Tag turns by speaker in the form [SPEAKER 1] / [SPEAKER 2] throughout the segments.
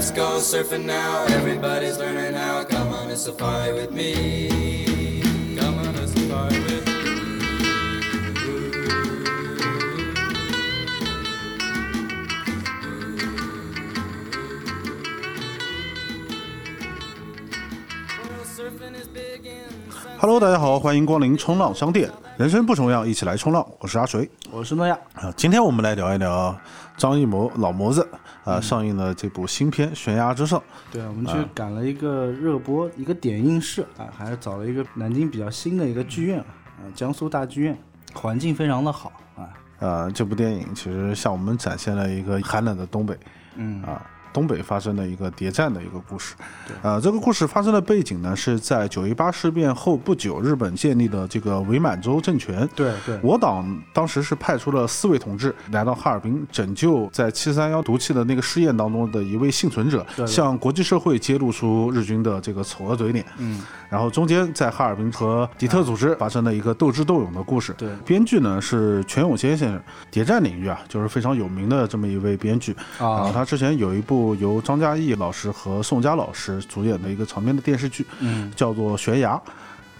[SPEAKER 1] Let's go surfing now. Everybody's learning how. Come on a safari with me. Come on a safari with me.
[SPEAKER 2] Hello，大家好，欢迎光临冲浪商店。人生不重要，一起来冲浪。我是阿水
[SPEAKER 3] 我是诺亚，
[SPEAKER 2] 啊。今天我们来聊一聊张艺谋老谋子啊上映了这部新片《悬崖之上》。
[SPEAKER 3] 对，我们去赶了一个热播，一个点映室啊，还是找了一个南京比较新的一个剧院啊，江苏大剧院，环境非常的好啊。
[SPEAKER 2] 呃，这部电影其实向我们展现了一个寒冷的东北，
[SPEAKER 3] 嗯
[SPEAKER 2] 啊，东北发生的一个谍战的一个故事。呃，这个故事发生的背景呢，是在九一八事变后不久，日本建立的这个伪满洲政权。
[SPEAKER 3] 对对，
[SPEAKER 2] 我党当时是派出了四位同志来到哈尔滨，拯救在七三幺毒气的那个试验当中的一位幸存者，
[SPEAKER 3] 对
[SPEAKER 2] 向国际社会揭露出日军的这个丑恶嘴脸。
[SPEAKER 3] 嗯，
[SPEAKER 2] 然后中间在哈尔滨和敌特组织发生了一个斗智斗勇的故事。
[SPEAKER 3] 对
[SPEAKER 2] 编剧呢是全永先生，谍战领域啊就是非常有名的这么一位编剧
[SPEAKER 3] 啊
[SPEAKER 2] 然后他之前有一部由张嘉译老师和宋佳老师主演的一个长篇的电视剧，
[SPEAKER 3] 嗯，
[SPEAKER 2] 叫做《悬崖》。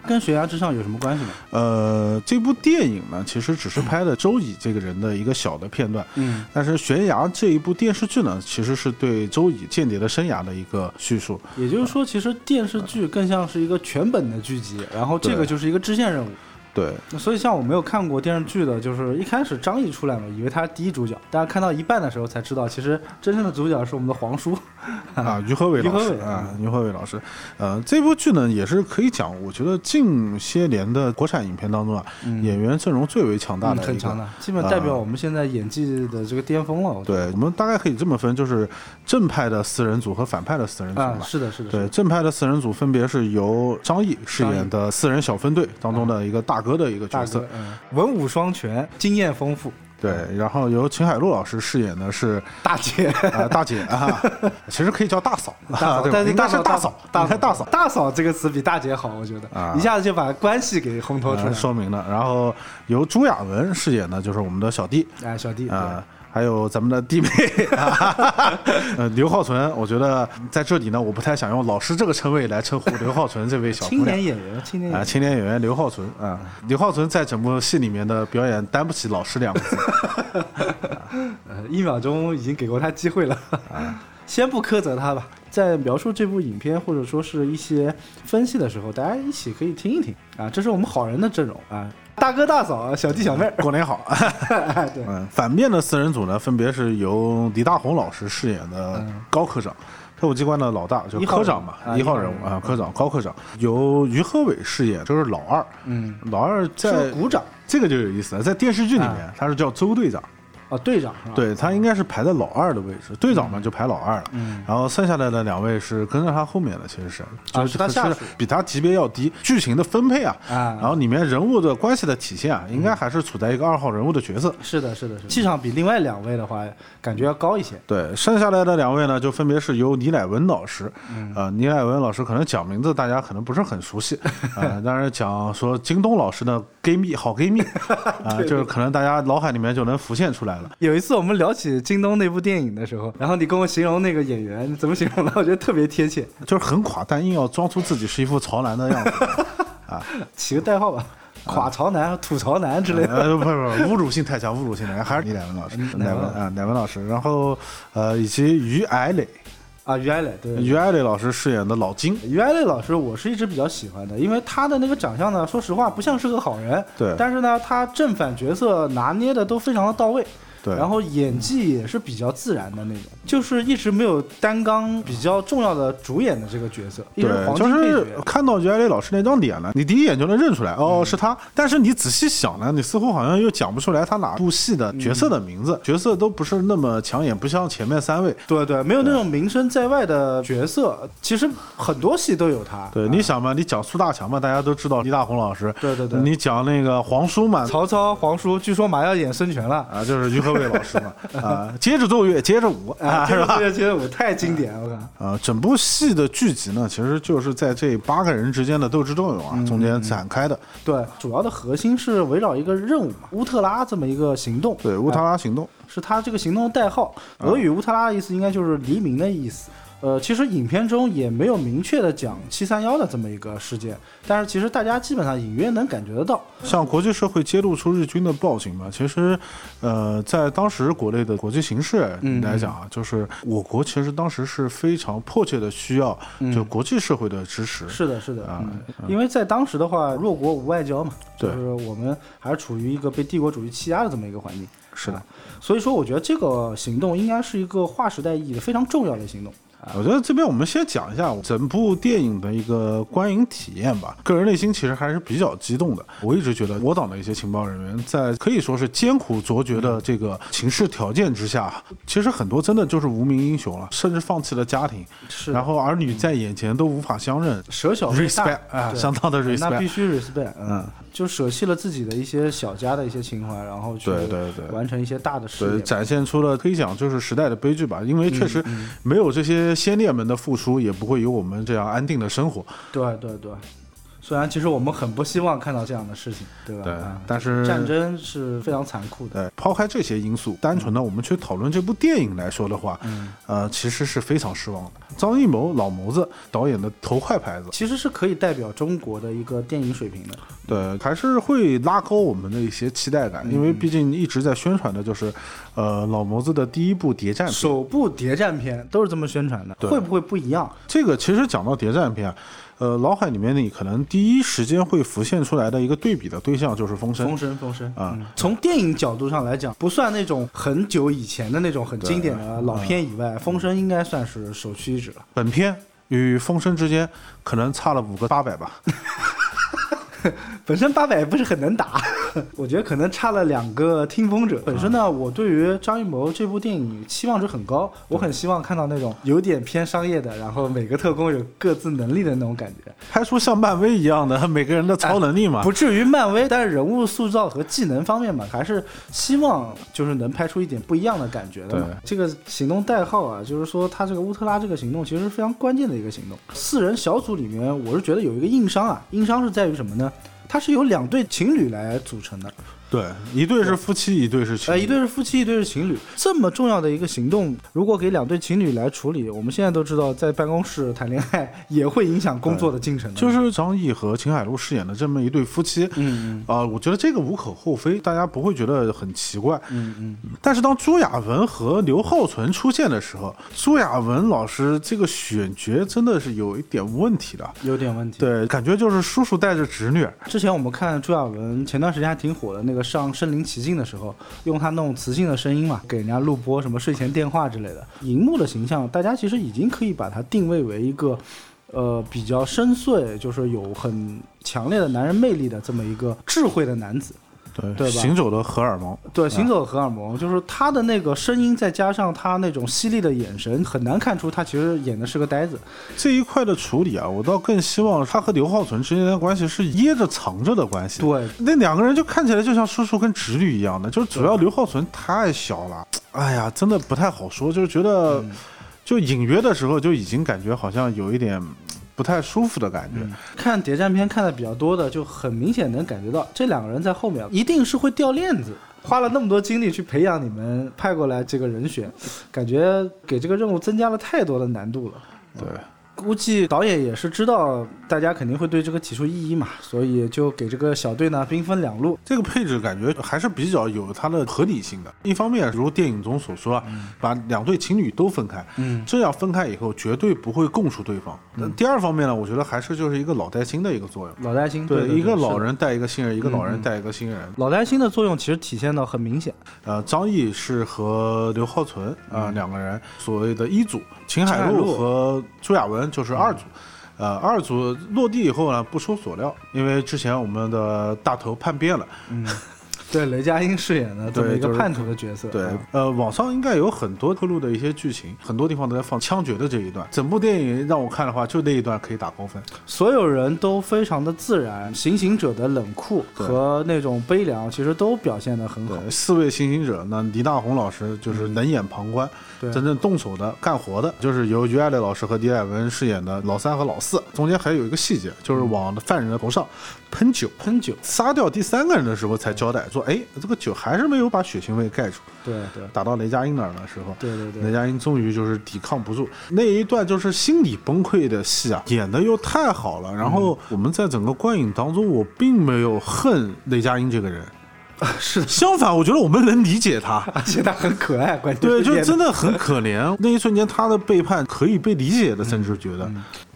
[SPEAKER 3] 跟悬崖之上有什么关系呢？
[SPEAKER 2] 呃，这部电影呢，其实只是拍的周乙这个人的一个小的片段，
[SPEAKER 3] 嗯，
[SPEAKER 2] 但是《悬崖》这一部电视剧呢，其实是对周乙间谍的生涯的一个叙述。
[SPEAKER 3] 也就是说，其实电视剧更像是一个全本的剧集，然后这个就是一个支线任务。
[SPEAKER 2] 对，
[SPEAKER 3] 所以像我没有看过电视剧的，就是一开始张译出来嘛，以为他是第一主角，大家看到一半的时候才知道，其实真正的主角是我们的黄叔。
[SPEAKER 2] 啊，于和伟老师啊，于和伟老师，呃，这部剧呢也是可以讲，我觉得近些年的国产影片当中啊，演员阵容最为强大
[SPEAKER 3] 嗯，
[SPEAKER 2] 的
[SPEAKER 3] 很强的，基本代表我们现在演技的这个巅峰了。我
[SPEAKER 2] 对，我们大概可以这么分，就是正派的四人组和反派的四人组吧。
[SPEAKER 3] 啊，是的，是的，
[SPEAKER 2] 对，正派的四人组分别是由张译饰演的四人小分队当中的一个大哥的一个角色，，
[SPEAKER 3] 嗯，文武双全，经验丰富，
[SPEAKER 2] 对，然后由秦海璐老师饰演的是
[SPEAKER 3] 大姐，
[SPEAKER 2] 啊大姐啊，其实可以叫大嫂，
[SPEAKER 3] 大嫂，但是
[SPEAKER 2] 但是
[SPEAKER 3] 大
[SPEAKER 2] 嫂，
[SPEAKER 3] 大
[SPEAKER 2] 大嫂。
[SPEAKER 3] 大嫂。这个词比大姐好，我觉得。
[SPEAKER 2] 啊。
[SPEAKER 3] 一下子就把关系给烘托出
[SPEAKER 2] 呃
[SPEAKER 3] 来。
[SPEAKER 2] 说明了，然后由朱亚文饰演的就是我们的小弟。
[SPEAKER 3] 哎，小弟，
[SPEAKER 2] 啊、还有咱们的弟妹，呃，刘浩存。我觉得在这里呢，我不太想用老师这个称谓来称呼刘浩存这位小
[SPEAKER 3] 对
[SPEAKER 2] 姑娘
[SPEAKER 3] 青年演员，青年
[SPEAKER 2] 啊、
[SPEAKER 3] 演员，
[SPEAKER 2] 青年演员刘浩存啊，刘浩存在整部戏里面的表演担不起“老师”两个字。
[SPEAKER 3] 呃，一秒钟已经给过他机会了。
[SPEAKER 2] 啊
[SPEAKER 3] 先不苛责他吧，在描述这部影片或者说是一些分析的时候，大家一起可以听一听啊，这是我们好人的阵容啊，大哥大嫂、小弟小妹儿，
[SPEAKER 2] 过年好。
[SPEAKER 3] 哎 对，
[SPEAKER 2] 嗯，反面的四人组呢，分别是由李大红老师饰演的高科长。特务机关的老大，就科长嘛，一号
[SPEAKER 3] 人物
[SPEAKER 2] 啊，科长高科长，由于和伟饰演，就是老二。
[SPEAKER 3] 嗯，
[SPEAKER 2] 老二在
[SPEAKER 3] 鼓掌。
[SPEAKER 2] 这个就有意思了，在电视剧里面
[SPEAKER 3] 啊。
[SPEAKER 2] 他是叫周队长，
[SPEAKER 3] 啊，队长是吧？
[SPEAKER 2] 对他应该是排在老二的位置，队长嘛就排老二了。
[SPEAKER 3] 嗯
[SPEAKER 2] 然后剩下来的两位是跟在他后面的，其实是
[SPEAKER 3] 啊
[SPEAKER 2] 就是
[SPEAKER 3] 他下属
[SPEAKER 2] 比他级别要低。剧情的分配啊，
[SPEAKER 3] 啊
[SPEAKER 2] 然后里面人物的关系的体现啊，应该还是处在一个二号人物的角色。
[SPEAKER 3] 是的，是的，是的，气场比另外两位的话，感觉要高一些。
[SPEAKER 2] 对，剩下来的两位呢，就分别是由倪乃文老师，
[SPEAKER 3] 嗯
[SPEAKER 2] 呃，倪乃文老师可能讲名字大家可能不是很熟悉，啊，但是讲说京东老师的闺蜜好闺蜜，啊，就是可能大家脑海里面就能浮现出来了。
[SPEAKER 3] 有一次我们聊起京东那部电影的时候，然后你跟我形容那个演员，你怎么形容的？我觉得特别贴切，
[SPEAKER 2] 就是很垮，但硬要装出自己是一副潮男的样子。
[SPEAKER 3] 啊，起个代号吧，垮潮男、吐槽男之类的。
[SPEAKER 2] 呃，不是不是，侮辱性太强，侮辱性太强，还是你乃文老师，
[SPEAKER 3] 嗯
[SPEAKER 2] 乃文啊，乃文老师，然后呃，以及于艾磊，
[SPEAKER 3] 啊，于艾磊，对，
[SPEAKER 2] 于艾磊老师饰演的老金，
[SPEAKER 3] 于艾磊老师，我是一直比较喜欢的，因为他的那个长相呢，说实话不像是个好人，
[SPEAKER 2] 对。
[SPEAKER 3] 但是呢，他正反角色拿捏的都非常的到位，
[SPEAKER 2] 对，
[SPEAKER 3] 然后演技也是比较自然的那种，就是一直没有担纲比较重要的主演的这个角色，一直是
[SPEAKER 2] 对，
[SPEAKER 3] 黄
[SPEAKER 2] 就是。看到于艾磊老师那张脸了，你第一眼就能认出来，
[SPEAKER 3] 嗯
[SPEAKER 2] 哦，是他。但是你仔细想呢，你似乎好像又讲不出来他哪部戏的角色的名字，
[SPEAKER 3] 嗯
[SPEAKER 2] 角色都不是那么抢眼，不像前面三位。
[SPEAKER 3] 对对，没有那种名声在外的角色，其实很多戏都有他。
[SPEAKER 2] 对，你想嘛，你讲苏大强嘛，大家都知道李大红老师。
[SPEAKER 3] 对对对
[SPEAKER 2] 你讲那个皇叔嘛，
[SPEAKER 3] 曹操、皇叔，据说马上要演孙权了。
[SPEAKER 2] 啊，就是于和伟老师嘛，啊，接着奏乐，接着舞啊，是吧？
[SPEAKER 3] 这个街舞太经典了，我靠！
[SPEAKER 2] 呃，整部戏的剧集呢，其实就是在这八个人之间的斗智斗勇
[SPEAKER 3] 嗯
[SPEAKER 2] 啊中间展开的。
[SPEAKER 3] 对，主要的核心是围绕一个任务嘛，乌特拉这么一个行动。
[SPEAKER 2] 对，乌特拉行动。
[SPEAKER 3] 是他这个行动的代号。俄语乌特拉的意思应该就是黎明的意思。呃，其实影片中也没有明确的讲七三幺的这么一个事件，但是其实大家基本上隐约能感觉得到。
[SPEAKER 2] 像国际社会揭露出日军的暴行嘛，其实，呃，在当时国内的国际形势
[SPEAKER 3] 嗯
[SPEAKER 2] 来讲啊，就是我国其实当时是非常迫切的需要就国际社会的支持。
[SPEAKER 3] 是的，是的，
[SPEAKER 2] 啊
[SPEAKER 3] 嗯，因为在当时的话，弱国无外交嘛，就是我们还是处于一个被帝国主义欺压的这么一个环境。
[SPEAKER 2] 是的
[SPEAKER 3] 啊，所以说我觉得这个行动应该是一个划时代意义的非常重要的行动。
[SPEAKER 2] 我觉得这边我们先讲一下整部电影的一个观影体验吧。个人内心其实还是比较激动的。我一直觉得我党的一些情报人员在可以说是艰苦卓绝的这个情势条件之下，其实很多真的就是无名英雄了，甚至放弃了家庭，
[SPEAKER 3] 是
[SPEAKER 2] 然后儿女在眼前都无法相认。
[SPEAKER 3] 舍小
[SPEAKER 2] respect 啊，相当的 respect
[SPEAKER 3] 那必。须 respect，嗯，就舍弃了自己的一些小家的一些情怀，然后去
[SPEAKER 2] 对对对
[SPEAKER 3] 完成一些大的事。
[SPEAKER 2] 展现出了可以讲就是时代的悲剧吧，因为确实
[SPEAKER 3] 嗯
[SPEAKER 2] 没有这些先烈们的付出，也不会有我们这样安定的生活。
[SPEAKER 3] 对对对，虽然其实我们很不希望看到这样的事情，对吧？
[SPEAKER 2] 对
[SPEAKER 3] 啊，
[SPEAKER 2] 但是
[SPEAKER 3] 战争是非常残酷的。
[SPEAKER 2] 对，抛开这些因素，单纯的我们去讨论这部电影来说的话，
[SPEAKER 3] 嗯，
[SPEAKER 2] 呃，其实是非常失望的。张艺谋老谋子导演的头块牌子，
[SPEAKER 3] 其实是可以代表中国的一个电影水平的。
[SPEAKER 2] 对，还是会拉高我们的一些期待感，因为毕竟一直在宣传的就是，呃，老谋子的第一部谍战片。
[SPEAKER 3] 首部谍战片都是这么宣传的，会不会不一样？
[SPEAKER 2] 这个其实讲到谍战片，呃，脑海里面你可能第一时间会浮现出来的一个对比的对象就是《风声》
[SPEAKER 3] 风。声，风声
[SPEAKER 2] 啊
[SPEAKER 3] 嗯从电影角度上来讲，不算那种很久以前的那种很经典的老片以外，风声应该算是首屈一指了。
[SPEAKER 2] 本片与《风声》之间可能差了五个八百吧。
[SPEAKER 3] 本身八百不是很能打，我觉得可能差了两个听风者。本身呢，我对于张艺谋这部电影期望值很高，我很希望看到那种有点偏商业的，然后每个特工有各自能力的那种感觉，
[SPEAKER 2] 拍出像漫威一样的每个人的超能力嘛。
[SPEAKER 3] 不至于漫威，但是人物塑造和技能方面嘛，还是希望就是能拍出一点不一样的感觉的嘛。这个行动代号啊，就是说他这个乌特拉这个行动其实是非常关键的一个行动。四人小组里面，我是觉得有一个硬伤啊，硬伤是在于什么呢？它是由两对情侣来组成的，
[SPEAKER 2] 对，一对是夫妻，一对是情
[SPEAKER 3] 呃，
[SPEAKER 2] 侣。
[SPEAKER 3] 一对是夫妻，一对是情侣。这么重要的一个行动，如果给两对情侣来处理，我们现在都知道，在办公室谈恋爱也会影响工作的进程的。
[SPEAKER 2] 就是张译和秦海璐饰演的这么一对夫妻，
[SPEAKER 3] 嗯
[SPEAKER 2] 啊、我觉得这个无可厚非，大家不会觉得很奇怪。
[SPEAKER 3] 嗯嗯
[SPEAKER 2] 但是当朱亚文和刘浩存出现的时候，朱亚文老师这个选角真的是有一点问题的。
[SPEAKER 3] 嗯，有点问题。
[SPEAKER 2] 对，感觉就是叔叔带着侄女。
[SPEAKER 3] 之前我们看朱亚文前段时间还挺火的，那个上《身临其境》的时候，用他那种磁性的声音嘛，给人家录播什么睡前电话之类的。荧幕的形象，大家其实已经可以把它定位为一个，呃，比较深邃，就是有很强烈的男人魅力的这么一个智慧的男子。
[SPEAKER 2] 对
[SPEAKER 3] 对吧
[SPEAKER 2] 行走的荷尔蒙。
[SPEAKER 3] 对，行走的荷尔蒙，就是他的那个声音，再加上他那种犀利的眼神，很难看出他其实演的是个呆子。
[SPEAKER 2] 这一块的处理啊，我倒更希望他和刘浩存之间的关系是掖着藏着的关系。
[SPEAKER 3] 对，
[SPEAKER 2] 那两个人就看起来就像叔叔跟侄女一样的，就是主要刘浩存太小了，哎呀，真的不太好说，就是觉得，就隐约的时候就已经感觉好像有一点不太舒服的感觉。
[SPEAKER 3] 看谍战片看的比较多的，就很明显能感觉到这两个人在后面一定是会掉链子。花了那么多精力去培养你们派过来这个人选，感觉给这个任务增加了太多的难度了。
[SPEAKER 2] 对，
[SPEAKER 3] 估计导演也是知道大家肯定会对这个提出异议嘛，所以就给这个小队呢兵分两路。
[SPEAKER 2] 这个配置感觉还是比较有它的合理性的。一方面，如电影中所说啊，把两对情侣都分开，
[SPEAKER 3] 嗯，
[SPEAKER 2] 这样分开以后绝对不会供出对方。那第二方面呢，我觉得还是就是一个老带新的一个作用。
[SPEAKER 3] 老带新
[SPEAKER 2] 对，一个老人带一个新人，一个老人带一个新人。
[SPEAKER 3] 老带新的作用其实体现的很明显。
[SPEAKER 2] 呃，张译是和刘浩存啊、两个人所谓的一组，秦海璐和朱亚文就是二组。呃，二组落地以后呢，不出所料，因为之前我们的大头叛变了，
[SPEAKER 3] 嗯，对，雷佳音饰演的这么一个叛徒的角色。
[SPEAKER 2] 对
[SPEAKER 3] 啊，
[SPEAKER 2] 呃，网上应该有很多透露的一些剧情，很多地方都在放枪决的这一段。整部电影让我看的话，就那一段可以打高分。
[SPEAKER 3] 所有人都非常的自然，行刑者的冷酷和那种悲凉，其实都表现得很好。
[SPEAKER 2] 四位行刑者，那倪大红老师就是冷眼旁观，
[SPEAKER 3] 对
[SPEAKER 2] 真正动手的、干活的，就是由于爱乐老师和狄艾文饰演的老三和老四。中间还有一个细节，就是往犯人的头上喷酒。
[SPEAKER 3] 喷酒，
[SPEAKER 2] 杀掉第三个人的时候才交代说：“说，哎，这个酒还是没有把血腥味盖住。
[SPEAKER 3] 对对
[SPEAKER 2] 打到雷佳音那儿的时候，
[SPEAKER 3] 对对对
[SPEAKER 2] 雷佳音终于就是抵抗不住那一段就是心理崩溃的戏啊，演的又太好了。然后我们在整个观影当中，我并没有恨雷佳音这个人，
[SPEAKER 3] 是的，
[SPEAKER 2] 相反，我觉得我们能理解他。
[SPEAKER 3] 而且他很可爱，关键
[SPEAKER 2] 对，就
[SPEAKER 3] 是
[SPEAKER 2] 真的很可怜。那一瞬间，他的背叛可以被理解的，甚至觉得，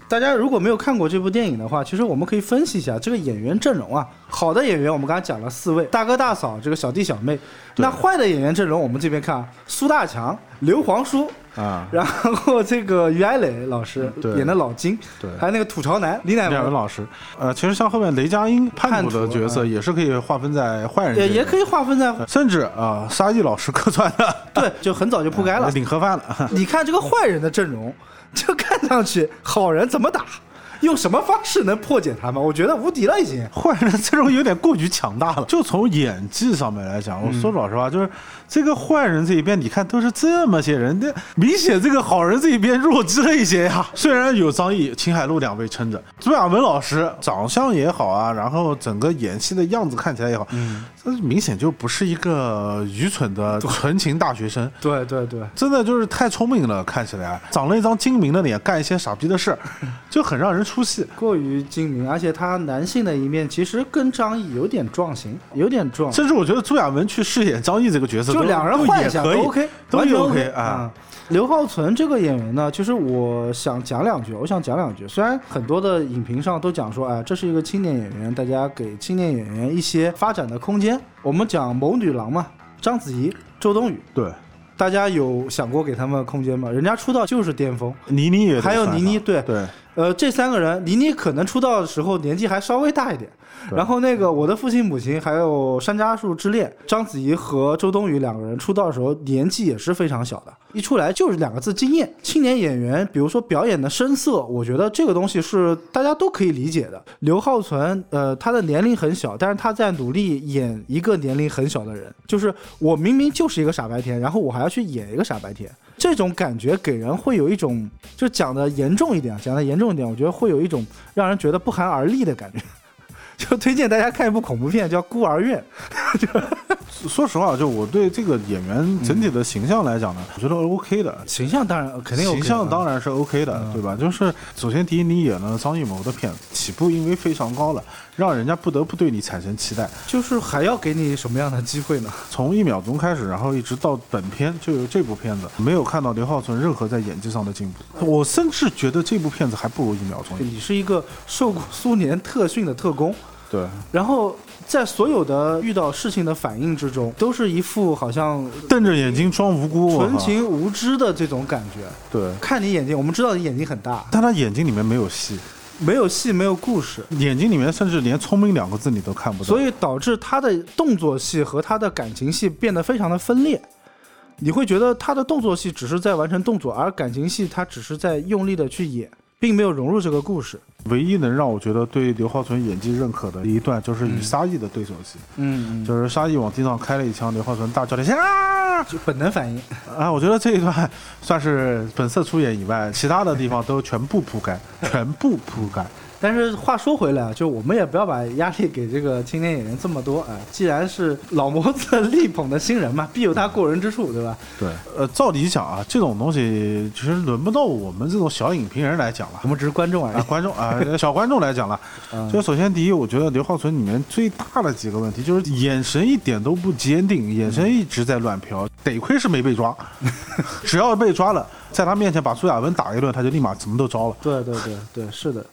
[SPEAKER 3] 大家如果没有看过这部电影的话，其实我们可以分析一下这个演员阵容啊。好的演员，我们刚才讲了四位，大哥大嫂，这个小弟小妹。那坏的演员阵容，我们这边看啊，苏大强、刘皇叔，
[SPEAKER 2] 啊，
[SPEAKER 3] 然后这个于爱磊老师
[SPEAKER 2] 对
[SPEAKER 3] 演的老金，
[SPEAKER 2] 对
[SPEAKER 3] 还有那个吐槽男李乃文，
[SPEAKER 2] 老师，呃，其实像后面雷佳音叛徒的角色，
[SPEAKER 3] 嗯
[SPEAKER 2] 也是可以划分在坏人这个，
[SPEAKER 3] 也也可以划分在
[SPEAKER 2] 甚至啊，沙溢老师客串的，
[SPEAKER 3] 对，就很早就铺盖了。
[SPEAKER 2] 领盒饭了。
[SPEAKER 3] 你看这个坏人的阵容，就看上去好人怎么打，用什么方式能破解他们？我觉得无敌了已经。
[SPEAKER 2] 坏人阵容有点过于强大了。就从演技上面来讲，我说老实话，就是这个坏人这一边，你看都是这么些人，那明显这个好人这一边弱智了一些呀。虽然有张译、秦海璐两位撑着，朱亚文老师长相也好啊，然后整个演戏的样子看起来也好，这明显就不是一个愚蠢的纯情大学生。
[SPEAKER 3] 对对对，
[SPEAKER 2] 真的就是太聪明了，看起来长了一张精明的脸，干一些傻逼的事儿，就很让人出戏。
[SPEAKER 3] 过于精明，而且他男性的一面其实跟张译有点撞型，有点撞。
[SPEAKER 2] 甚至我觉得朱亚文去饰演张译这个角色，
[SPEAKER 3] 就两人换一下
[SPEAKER 2] 都
[SPEAKER 3] OK，
[SPEAKER 2] 都 OK
[SPEAKER 3] 啊
[SPEAKER 2] 啊。。
[SPEAKER 3] 刘浩存这个演员呢，其实我想讲两句，我想讲两句。虽然很多的影评上都讲说，哎，这是一个青年演员，大家给青年演员一些发展的空间。我们讲谋女郎嘛，章子怡、周冬雨，
[SPEAKER 2] 对，
[SPEAKER 3] 大家有想过给他们空间吗？人家出道就是巅峰。
[SPEAKER 2] 倪妮也得
[SPEAKER 3] 还有倪妮对
[SPEAKER 2] 对，
[SPEAKER 3] 呃，这三个人，倪妮可能出道的时候年纪还稍微大一点，然后那个我的父亲母亲还有山楂树之恋，章子怡和周冬雨两个人出道的时候年纪也是非常小的，一出来就是两个字惊艳。青年演员，比如说表演的声色，我觉得这个东西是大家都可以理解的。刘浩存，呃，他的年龄很小，但是他在努力演一个年龄很小的人，就是我明明就是一个傻白甜，然后我还要去演一个傻白甜。这种感觉给人会有一种，就讲的严重一点，讲的严重一点，我觉得会有一种让人觉得不寒而栗的感觉。就推荐大家看一部恐怖片，叫《孤儿院》。
[SPEAKER 2] 说实话，就我对这个演员整体的形象来讲呢，我觉得 OK 的。
[SPEAKER 3] 形象当然肯定有、
[SPEAKER 2] 形象当然是 OK 的，对吧？就是首先第一，你演了张艺谋的片子，起步因为非常高了，让人家不得不对你产生期待。
[SPEAKER 3] 就是还要给你什么样的机会呢？
[SPEAKER 2] 从一秒钟开始，然后一直到本片，就有这部片子，没有看到刘浩存任何在演技上的进步。我甚至觉得这部片子还不如一秒钟。
[SPEAKER 3] 你是一个受过苏联特训的特工，
[SPEAKER 2] 对，
[SPEAKER 3] 然后在所有的遇到事情的反应之中，都是一副好像
[SPEAKER 2] 瞪着眼睛装无辜，
[SPEAKER 3] 纯情无知的这种感觉。
[SPEAKER 2] 对，
[SPEAKER 3] 看你眼睛，我们知道你眼睛很大，
[SPEAKER 2] 但他眼睛里面没有戏，
[SPEAKER 3] 没有戏，没有故事。
[SPEAKER 2] 眼睛里面甚至连聪明两个字你都看不到。
[SPEAKER 3] 所以导致他的动作戏和他的感情戏变得非常的分裂。你会觉得他的动作戏只是在完成动作，而感情戏他只是在用力的去演，并没有融入这个故事。
[SPEAKER 2] 唯一能让我觉得对刘浩存演技认可的一段，就是与沙溢的对手戏，
[SPEAKER 3] 嗯，
[SPEAKER 2] 就是沙溢往地上开了一枪，刘浩存大叫了一声啊
[SPEAKER 3] 就本能反应。
[SPEAKER 2] 啊！我觉得这一段算是本色出演以外，其他的地方都全部铺盖，全部铺盖。
[SPEAKER 3] 但是话说回来啊，就我们也不要把压力给这个青年演员这么多啊。既然是老谋子力捧的新人嘛，必有他过人之处，对吧？
[SPEAKER 2] 对，呃，照理讲啊，这种东西其实轮不到我们这种小影评人来讲了
[SPEAKER 3] 我。们只是观众而
[SPEAKER 2] 啊，
[SPEAKER 3] 已。
[SPEAKER 2] 观众啊，小观众来讲了，
[SPEAKER 3] 嗯
[SPEAKER 2] 就首先第一，我觉得刘浩存里面最大的几个问题就是眼神一点都不坚定，眼神一直在乱飘，得亏是没被抓，只要被抓了，在他面前把苏亚文打一顿，他就立马什么都招了。
[SPEAKER 3] 对对对对，是的。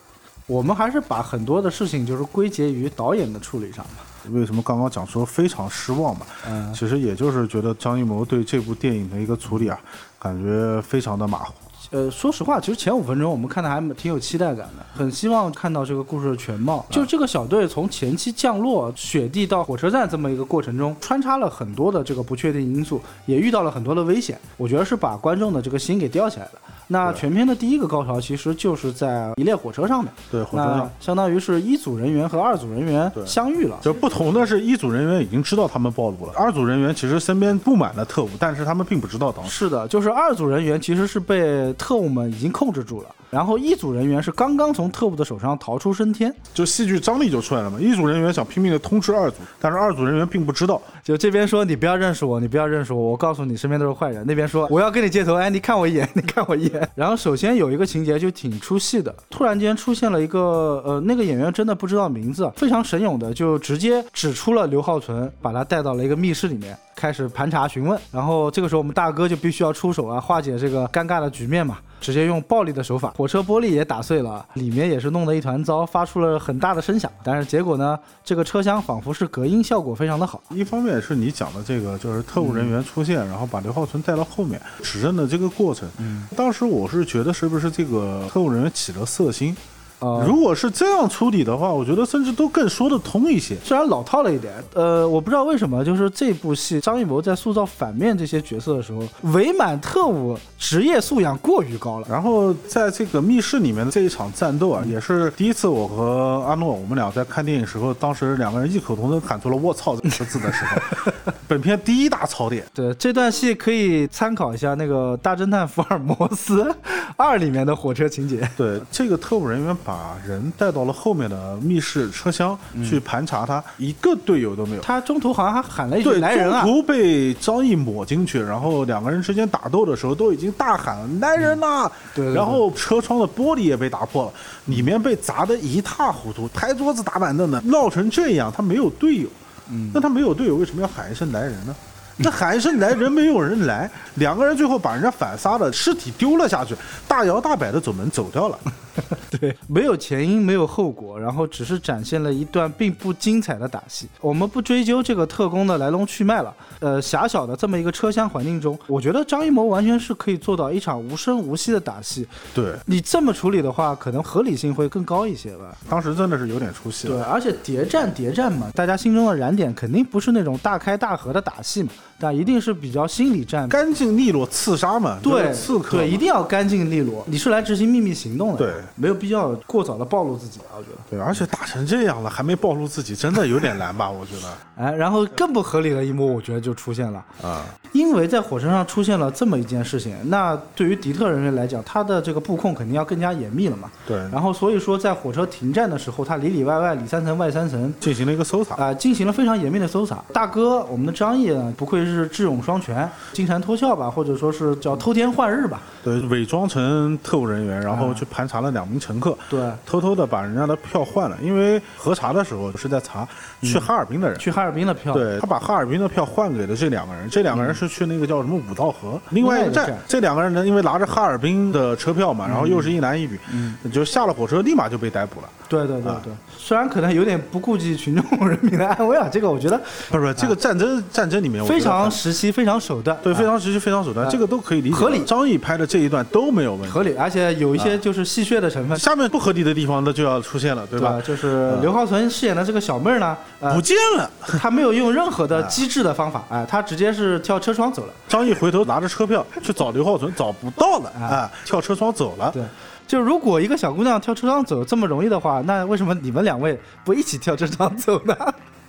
[SPEAKER 3] 我们还是把很多的事情就是归结于导演的处理上吧。
[SPEAKER 2] 为什么刚刚讲说非常失望嘛？
[SPEAKER 3] 嗯，
[SPEAKER 2] 其实也就是觉得张艺谋对这部电影的一个处理啊，感觉非常的马虎。
[SPEAKER 3] 呃，说实话，其实前五分钟我们看的还挺有期待感的，很希望看到这个故事的全貌。就这个小队从前期降落雪地到火车站这么一个过程中，穿插了很多的这个不确定因素，也遇到了很多的危险。我觉得是把观众的这个心给吊起来了。那全片的第一个高潮其实就是在一列火车上面，
[SPEAKER 2] 对，火车上。
[SPEAKER 3] 相当于是一组人员和二组人员相遇了。
[SPEAKER 2] 就不同的是，一组人员已经知道他们暴露了，二组人员其实身边布满了特务，但是他们并不知道当时。
[SPEAKER 3] 是的，就是二组人员其实是被特务们已经控制住了，然后一组人员是刚刚从特务的手上逃出升天。
[SPEAKER 2] 就戏剧张力就出来了嘛。一组人员想拼命的通知二组，但是二组人员并不知道。
[SPEAKER 3] 就这边说你不要认识我，你不要认识我，我告诉你身边都是坏人。那边说我要跟你接头，哎，你看我一眼，你看我一眼。然后首先有一个情节就挺出戏的，突然间出现了一个呃，那个演员真的不知道名字，非常神勇的就直接指出了刘浩存，把他带到了一个密室里面。开始盘查询问，然后这个时候我们大哥就必须要出手啊，化解这个尴尬的局面嘛，直接用暴力的手法，火车玻璃也打碎了，里面也是弄得一团糟，发出了很大的声响。但是结果呢，这个车厢仿佛是隔音效果非常的好，
[SPEAKER 2] 一方面是你讲的这个，就是特务人员出现，然后把刘浩存带到后面指认的这个过程。
[SPEAKER 3] 嗯，
[SPEAKER 2] 当时我是觉得是不是这个特务人员起了色心？
[SPEAKER 3] 呃，
[SPEAKER 2] 如果是这样处理的话，我觉得甚至都更说得通一些。
[SPEAKER 3] 虽然老套了一点，呃，我不知道为什么，就是这部戏张艺谋在塑造反面这些角色的时候，伪满特务职业素养过于高了。
[SPEAKER 2] 然后在这个密室里面的这一场战斗啊，也是第一次我和阿诺我们俩在看电影时候，当时两个人异口同声喊出了“卧槽”这个字的时候，本片第一大槽点。
[SPEAKER 3] 对这段戏可以参考一下那个《大侦探福尔摩斯二》里面的火车情节。
[SPEAKER 2] 对，这个特务人员把人带到了后面的密室车厢去盘查他，一个队友都没有。
[SPEAKER 3] 他中途好像还喊了一句
[SPEAKER 2] 对，“
[SPEAKER 3] 来人啊
[SPEAKER 2] 中途被张毅抹进去，然后两个人之间打斗的时候都已经大喊“来人呐、
[SPEAKER 3] 对对对
[SPEAKER 2] 然后车窗的玻璃也被打破了，里面被砸得一塌糊涂，拍桌子打板凳的，闹成这样，他没有队友。
[SPEAKER 3] 嗯
[SPEAKER 2] 那他没有队友，为什么要喊一声来人呢？那喊一声来人，没有人来，两个人最后把人家反杀了，尸体丢了下去，大摇大摆的走门走掉了。
[SPEAKER 3] 对，没有前因，没有后果，然后只是展现了一段并不精彩的打戏。我们不追究这个特工的来龙去脉了。呃，狭小的这么一个车厢环境中，我觉得张艺谋完全是可以做到一场无声无息的打戏。
[SPEAKER 2] 对，
[SPEAKER 3] 你这么处理的话，可能合理性会更高一些吧。
[SPEAKER 2] 当时真的是有点出戏了。
[SPEAKER 3] 对，而且谍战谍战嘛，大家心中的燃点肯定不是那种大开大合的打戏嘛，但一定是比较心理战。
[SPEAKER 2] 干净利落刺杀嘛，
[SPEAKER 3] 对
[SPEAKER 2] 刺客
[SPEAKER 3] 对，一定要干净利落。你是来执行秘密行动的，
[SPEAKER 2] 对，
[SPEAKER 3] 没有必要过早的暴露自己啊，我觉得。
[SPEAKER 2] 对，而且打成这样了还没暴露自己，真的有点难吧？我觉得
[SPEAKER 3] 哎，然后更不合理的一幕，我觉得就出现了，
[SPEAKER 2] 啊，
[SPEAKER 3] 因为在火车上出现了这么一件事情，那对于敌特人员来讲，他的这个布控肯定要更加严密了嘛。
[SPEAKER 2] 对，
[SPEAKER 3] 然后所以说，在火车停站的时候，他里里外外、里三层外三层，
[SPEAKER 2] 进行了一个搜查。
[SPEAKER 3] 啊、进行了非常严密的搜查。大哥，我们的张毅呢，不愧是智勇双全，金蝉脱壳吧，或者说是叫偷天换日吧。
[SPEAKER 2] 对，伪装成特务人员，然后去盘查了两名乘客，
[SPEAKER 3] 对，
[SPEAKER 2] 偷偷的把人家的票换了，因为核查的时候是在查去哈尔滨的人。
[SPEAKER 3] 去哈尔滨的票，
[SPEAKER 2] 对他把哈尔滨的票换给了这两个人，这两个人是去那个叫什么五道河另外一个站
[SPEAKER 3] 另外一个站。
[SPEAKER 2] 这两个人呢，因为拿着哈尔滨的车票嘛，然后又是一男一女，
[SPEAKER 3] 嗯
[SPEAKER 2] 就下了火车立马就被逮捕了。
[SPEAKER 3] 对对对
[SPEAKER 2] 啊
[SPEAKER 3] 对，虽然可能有点不顾及群众人民的安危啊，这个我觉得
[SPEAKER 2] 不是不是，这个战争战争里面
[SPEAKER 3] 非常时期、非常手段，
[SPEAKER 2] 对，
[SPEAKER 3] 啊
[SPEAKER 2] 非常时期，非常手段，
[SPEAKER 3] 啊
[SPEAKER 2] 这个都可以理解。
[SPEAKER 3] 合理
[SPEAKER 2] 张译拍的这一段都没有问题。
[SPEAKER 3] 合理，而且有一
[SPEAKER 2] 啊
[SPEAKER 3] 些就是戏谑的成分。
[SPEAKER 2] 下面不合理的地方那就要出现了，对吧？
[SPEAKER 3] 就是刘浩存饰演的这个小妹儿呢，呃
[SPEAKER 2] 不，见了，
[SPEAKER 3] 她没有用任何的 机智的方法，哎，她直接是跳车窗走了。
[SPEAKER 2] 张译回头拿着车票去找刘浩存，找不到了，
[SPEAKER 3] 啊
[SPEAKER 2] 啊，跳车窗走了。
[SPEAKER 3] 对，就如果一个小姑娘跳车窗走这么容易的话，那为什么你们两位不一起跳车窗走呢？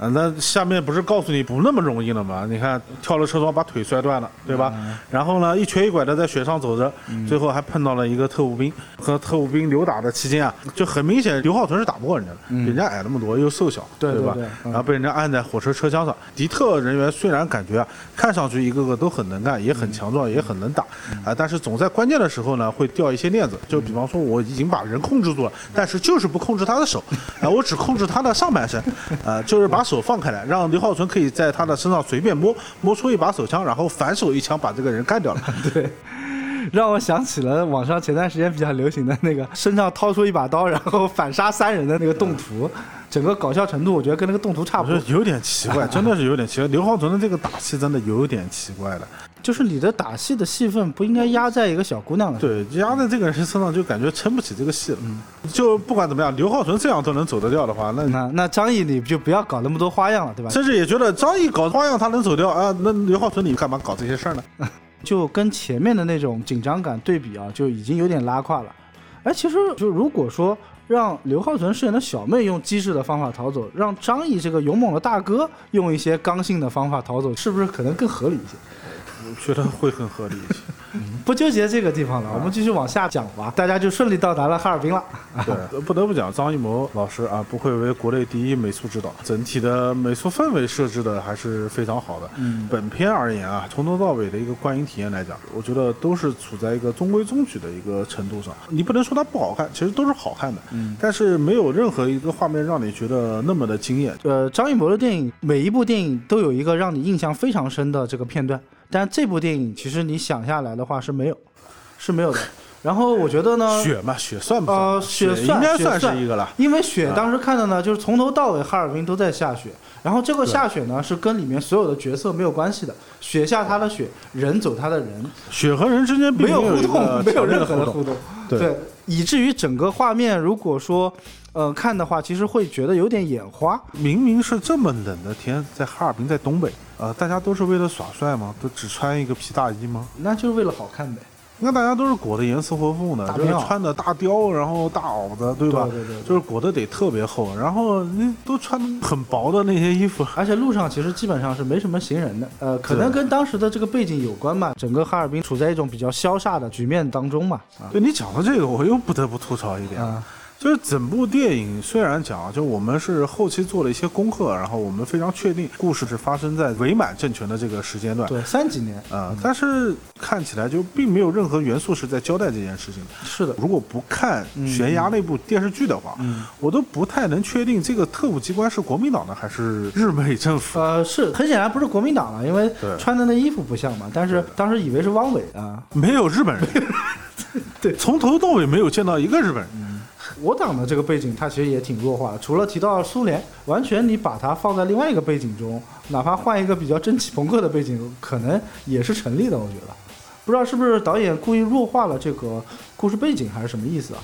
[SPEAKER 2] 啊，那下面不是告诉你不那么容易了吗？你看跳了车窗把腿摔断了，对吧？然后呢，一瘸一拐的在雪上走着，最后还碰到了一个特务兵，和特务兵扭打的期间啊，就很明显刘浩存是打不过人家的，人家矮那么多又瘦小，吧？
[SPEAKER 3] 对对对嗯
[SPEAKER 2] 然后被人家按在火车车厢上，敌特人员虽然感觉啊，看上去一个个都很能干，也很强壮，也很能打啊，但是总在关键的时候呢会掉一些链子，就比方说我已经把人控制住了，但是就是不控制他的手，啊，我只控制他的上半身，啊，就是把手放开来，让刘浩存可以在他的身上随便摸，摸出一把手枪，然后反手一枪把这个人干掉了。
[SPEAKER 3] 对让我想起了网上前段时间比较流行的那个身上掏出一把刀，然后反杀三人的那个动图，整个搞笑程度我觉得跟那个动图差不多。
[SPEAKER 2] 有点奇怪，真的是有点奇怪。刘浩存的这个打戏真的有点奇怪的。
[SPEAKER 3] 就是你的打戏的戏份不应该压在一个小姑娘的。
[SPEAKER 2] 对，压在这个人身上就感觉撑不起这个戏了。嗯就不管怎么样，刘浩存这样都能走得掉的话，那
[SPEAKER 3] 那那张译你就不要搞那么多花样了，对吧？
[SPEAKER 2] 甚至也觉得张译搞花样他能走掉啊，那刘浩存你干嘛搞这些事儿呢？
[SPEAKER 3] 就跟前面的那种紧张感对比啊，就已经有点拉胯了。哎，其实就如果说让刘浩存饰演的小妹用机智的方法逃走，让张译这个勇猛的大哥用一些刚性的方法逃走，是不是可能更合理一些？
[SPEAKER 2] 我觉得会很合理一些。
[SPEAKER 3] 不纠结这个地方了，我们继续往下讲吧。大家就顺利到达了哈尔滨了。
[SPEAKER 2] 对，不得不讲张艺谋老师啊，不愧为国内第一美术指导，整体的美术氛围设置的还是非常好的。
[SPEAKER 3] 嗯，
[SPEAKER 2] 本片而言啊，从头到尾的一个观影体验来讲，我觉得都是处在一个中规中矩的一个程度上。你不能说它不好看，其实都是好看的。
[SPEAKER 3] 嗯，
[SPEAKER 2] 但是没有任何一个画面让你觉得那么的惊艳。
[SPEAKER 3] 呃，张艺谋的电影每一部电影都有一个让你印象非常深的这个片段，但这部电影其实你想下来的话是没有，是没有的。然后我觉得呢，
[SPEAKER 2] 雪嘛，雪算不算？
[SPEAKER 3] 呃，雪
[SPEAKER 2] 应该算是一个了。
[SPEAKER 3] 因为雪
[SPEAKER 2] 啊
[SPEAKER 3] 当时看的呢，就是从头到尾哈尔滨都在下雪，然后这个下雪呢是跟里面所有的角色没有关系的，雪下他的雪，人走他的人，
[SPEAKER 2] 雪和人之间
[SPEAKER 3] 没有互动，没有任何的
[SPEAKER 2] 互
[SPEAKER 3] 互动，
[SPEAKER 2] 对
[SPEAKER 3] 以至于整个画面如果说呃看的话，其实会觉得有点眼花。
[SPEAKER 2] 明明是这么冷的天，在哈尔滨，在东北，呃，大家都是为了耍帅吗？都只穿一个皮大衣吗？
[SPEAKER 3] 那就是为了好看呗。
[SPEAKER 2] 你看大家都是裹得严丝合缝的，就是穿的大貂，然后大袄子，对吧？
[SPEAKER 3] 对对对对
[SPEAKER 2] 就是裹得得特别厚，然后你都穿很薄的那些衣服，
[SPEAKER 3] 而且路上其实基本上是没什么行人的，呃，可能跟当时的这个背景有关吧。整个哈尔滨处在一种比较萧煞的局面当中嘛。啊
[SPEAKER 2] 对你讲到这个，我又不得不吐槽一点，
[SPEAKER 3] 啊，
[SPEAKER 2] 就是整部电影虽然讲，就我们是后期做了一些功课，然后我们非常确定故事是发生在伪满政权的这个时间段，
[SPEAKER 3] 对，三几年
[SPEAKER 2] 啊、但是看起来就并没有任何元素是在交代这件事情的。
[SPEAKER 3] 是的，
[SPEAKER 2] 如果不看悬崖那部电视剧的话，
[SPEAKER 3] 嗯
[SPEAKER 2] 我都不太能确定这个特务机关是国民党的还是日美政府。
[SPEAKER 3] 呃，是很显然不是国民党了，因为穿的那衣服不像嘛。但是当时以为是汪伪啊，
[SPEAKER 2] 没有日本人，
[SPEAKER 3] 对
[SPEAKER 2] 从头到尾没有见到一个日本人。
[SPEAKER 3] 我党的这个背景，它其实也挺弱化的。除了提到苏联，完全你把它放在另外一个背景中，哪怕换一个比较蒸汽朋克的背景，可能也是成立的。我觉得，不知道是不是导演故意弱化了这个故事背景，还是什么意思啊？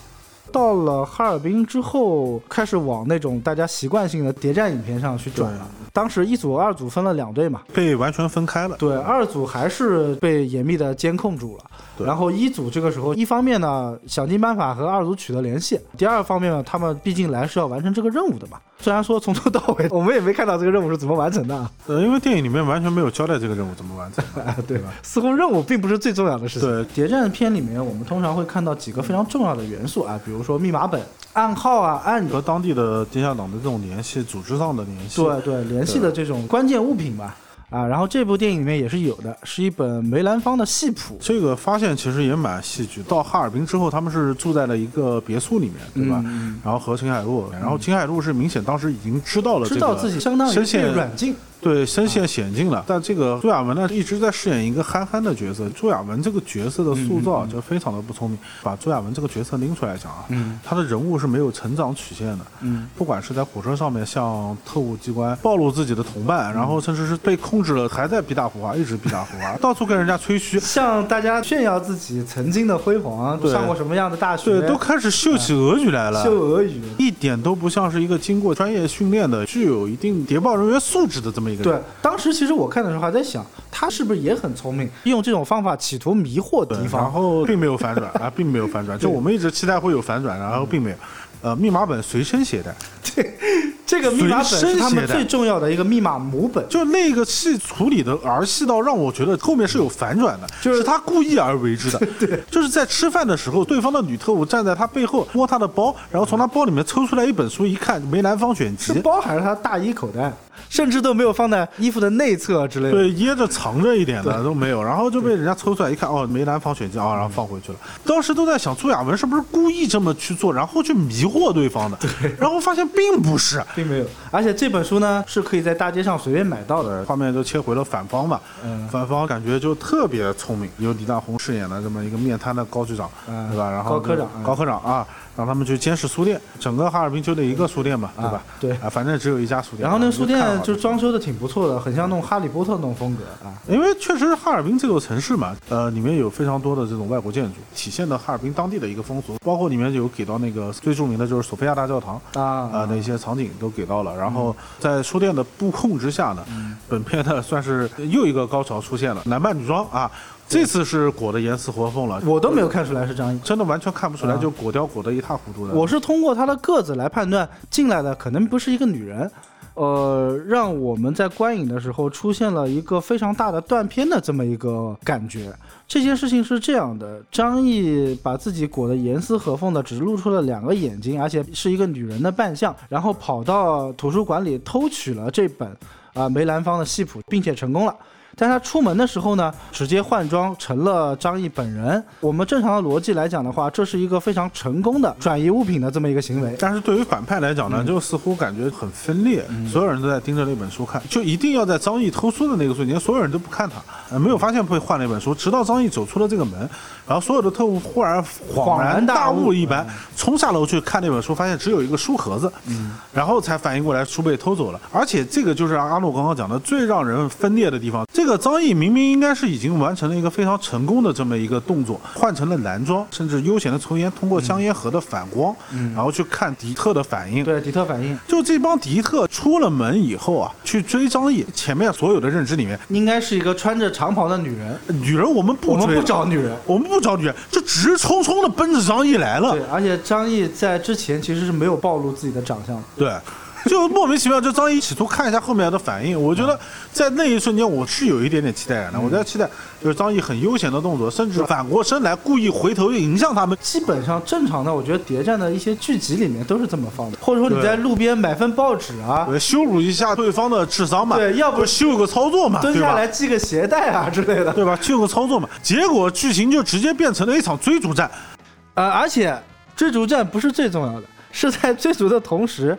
[SPEAKER 3] 到了哈尔滨之后，开始往那种大家习惯性的谍战影片上去转了。当时一组、二组分了两队嘛，
[SPEAKER 2] 被完全分开了，
[SPEAKER 3] 对，二组还是被严密的监控住了。
[SPEAKER 2] 对
[SPEAKER 3] 然后一组这个时候，一方面呢想尽办法和二组取得联系，第二方面呢，他们毕竟来是要完成这个任务的嘛。虽然说从头到尾我们也没看到这个任务是怎么完成的啊，
[SPEAKER 2] 呃，因为电影里面完全没有交代这个任务怎么完成。
[SPEAKER 3] 啊对吧？似乎任务并不是最重要的事情。
[SPEAKER 2] 对
[SPEAKER 3] 谍战片里面我们通常会看到几个非常重要的元素啊，比如说密码本、暗号啊、暗
[SPEAKER 2] 和当地的地下党的这种联系，组织上的联系，
[SPEAKER 3] 对对，联系的这种关键物品吧。啊，然后这部电影里面也是有的，是一本梅兰芳的戏谱。
[SPEAKER 2] 这个发现其实也蛮戏剧。到哈尔滨之后，他们是住在了一个别墅里面，对吧？
[SPEAKER 3] 嗯
[SPEAKER 2] 然后和秦海璐，然后秦海璐是明显当时已经知道了这个
[SPEAKER 3] 知道自己相当于被软禁，
[SPEAKER 2] 对深陷险境了。但这个朱亚文呢，一直在饰演一个憨憨的角色。朱亚文这个角色的塑造就非常的不聪明。把朱亚文这个角色拎出来讲啊，
[SPEAKER 3] 嗯
[SPEAKER 2] 他的人物是没有成长曲线的。
[SPEAKER 3] 嗯，
[SPEAKER 2] 不管是在火车上面向特务机关暴露自己的同伴，然后甚至是被控制了，还在逼大胡话，一直逼大胡话，到处跟人家吹嘘。
[SPEAKER 3] 向大家炫耀自己曾经的辉煌，上过什么样的大学，
[SPEAKER 2] 对，都开始秀起俄语来了。
[SPEAKER 3] 秀俄语。
[SPEAKER 2] 一点都不像是一个经过专业训练的、具有一定谍报人员素质的这么一个人。
[SPEAKER 3] 对，当时其实我看的时候还在想，他是不是也很聪明，用这种方法企图迷惑敌
[SPEAKER 2] 方，然
[SPEAKER 3] 方。
[SPEAKER 2] 后并没有反转 啊，并没有反转。就我们一直期待会有反转，然后并没有。呃，密码本随身携带，对
[SPEAKER 3] 这个密码本
[SPEAKER 2] 身
[SPEAKER 3] 是他们最重要的一个密码母本。
[SPEAKER 2] 就那个戏处理的儿戏到让我觉得后面是有反转的，
[SPEAKER 3] 就是
[SPEAKER 2] 他故意而为之的。对，就是在吃饭的时候，对方的女特务站在他背后摸他的包，然后从他包里面抽出来一本书，一看梅兰芳选集，
[SPEAKER 3] 是包还是他大衣口袋？甚至都没有放在衣服的内侧之类的。
[SPEAKER 2] 对，掖着藏着一点的都没有，然后就被人家抽出来一看，哦，梅兰芳选集啊，然后放回去了。当时都在想朱亚文是不是故意这么去做，然后去迷惑对方的，对然后发现并不是。
[SPEAKER 3] 并没有，而且这本书呢是可以在大街上随便买到的。
[SPEAKER 2] 画面就切回了反方嘛，
[SPEAKER 3] 嗯
[SPEAKER 2] 反方感觉就特别聪明，由李大红饰演的这么一个面瘫的高局长，
[SPEAKER 3] 嗯
[SPEAKER 2] 对吧？然后
[SPEAKER 3] 高科长嗯
[SPEAKER 2] 高科长啊，让他们去监视书店，整个哈尔滨就那一个书店嘛，对吧
[SPEAKER 3] 啊？对
[SPEAKER 2] 啊，反正只有一家书店。
[SPEAKER 3] 然后那个书店就装修的挺不错的，很像那种哈利波特那种风格啊。
[SPEAKER 2] 因为确实哈尔滨这座城市嘛，呃，里面有非常多的这种外国建筑，体现的哈尔滨当地的一个风俗，包括里面有给到那个最著名的就是索菲亚大教堂
[SPEAKER 3] 啊
[SPEAKER 2] 啊、那些场景都给到了。然后在书店的布控之下呢，本片呢算是又一个高潮出现了，男扮女装啊。这次是裹得严丝合缝了，
[SPEAKER 3] 我都没有看出来是张译。
[SPEAKER 2] 真的完全看不出来，
[SPEAKER 3] 啊
[SPEAKER 2] 就裹貂裹得一塌糊涂的。
[SPEAKER 3] 我是通过她的个子来判断进来的可能不是一个女人，呃，让我们在观影的时候出现了一个非常大的断片的这么一个感觉。这件事情是这样的，张译把自己裹得严丝合缝的，只露出了两个眼睛，而且是一个女人的扮相，然后跑到图书馆里偷取了这本啊、梅兰芳的戏谱，并且成功了。但他出门的时候呢，直接换装成了张译本人。我们正常的逻辑来讲的话，这是一个非常成功的转移物品的这么一个行为。
[SPEAKER 2] 但是对于反派来讲呢，就似乎感觉很分裂，所有人都在盯着那本书看，就一定要在张译偷书的那个瞬间，所有人都不看他，呃，没有发现会换了一本书，直到张译走出了这个门，然后所有的特务忽然恍然大悟一般，冲下楼去看那本书，发现只有一个书盒子，然后才反应过来书被偷走了。而且这个就是阿诺刚刚讲的最让人分裂的地方，这个张译明明应该是已经完成了一个非常成功的这么一个动作，换成了男装，甚至悠闲的抽烟，通过香烟盒的反光，然后去看迪特的反应。
[SPEAKER 3] 对，迪特反应
[SPEAKER 2] 就这帮迪特出了门以后啊，去追张译，前面所有的认知里面，
[SPEAKER 3] 应该是一个穿着长袍的女人，
[SPEAKER 2] 女人我们不追
[SPEAKER 3] 我们不找女人。
[SPEAKER 2] 我们不找女人，就直冲冲的奔着张译来了
[SPEAKER 3] 对。，而且张译在之前其实是没有暴露自己的长相的。
[SPEAKER 2] 对，就莫名其妙，就张译企图看一下后面的反应。我觉得在那一瞬间，我是有一点点期待感的。我在期待，就是张译很悠闲的动作，甚至反过身来故意回头迎向他们。
[SPEAKER 3] 基本上正常的，我觉得谍战的一些剧集里面都是这么放的，或者说你在路边买份报纸啊，
[SPEAKER 2] 对，羞辱一下对方的智商嘛，
[SPEAKER 3] 对要不
[SPEAKER 2] 秀个操作嘛，
[SPEAKER 3] 蹲下？来系个鞋带啊之类的。
[SPEAKER 2] 对吧？秀个操作嘛，结果剧情就直接变成了一场追逐战。
[SPEAKER 3] 呃，而且追逐战不是最重要的，是在追逐的同时，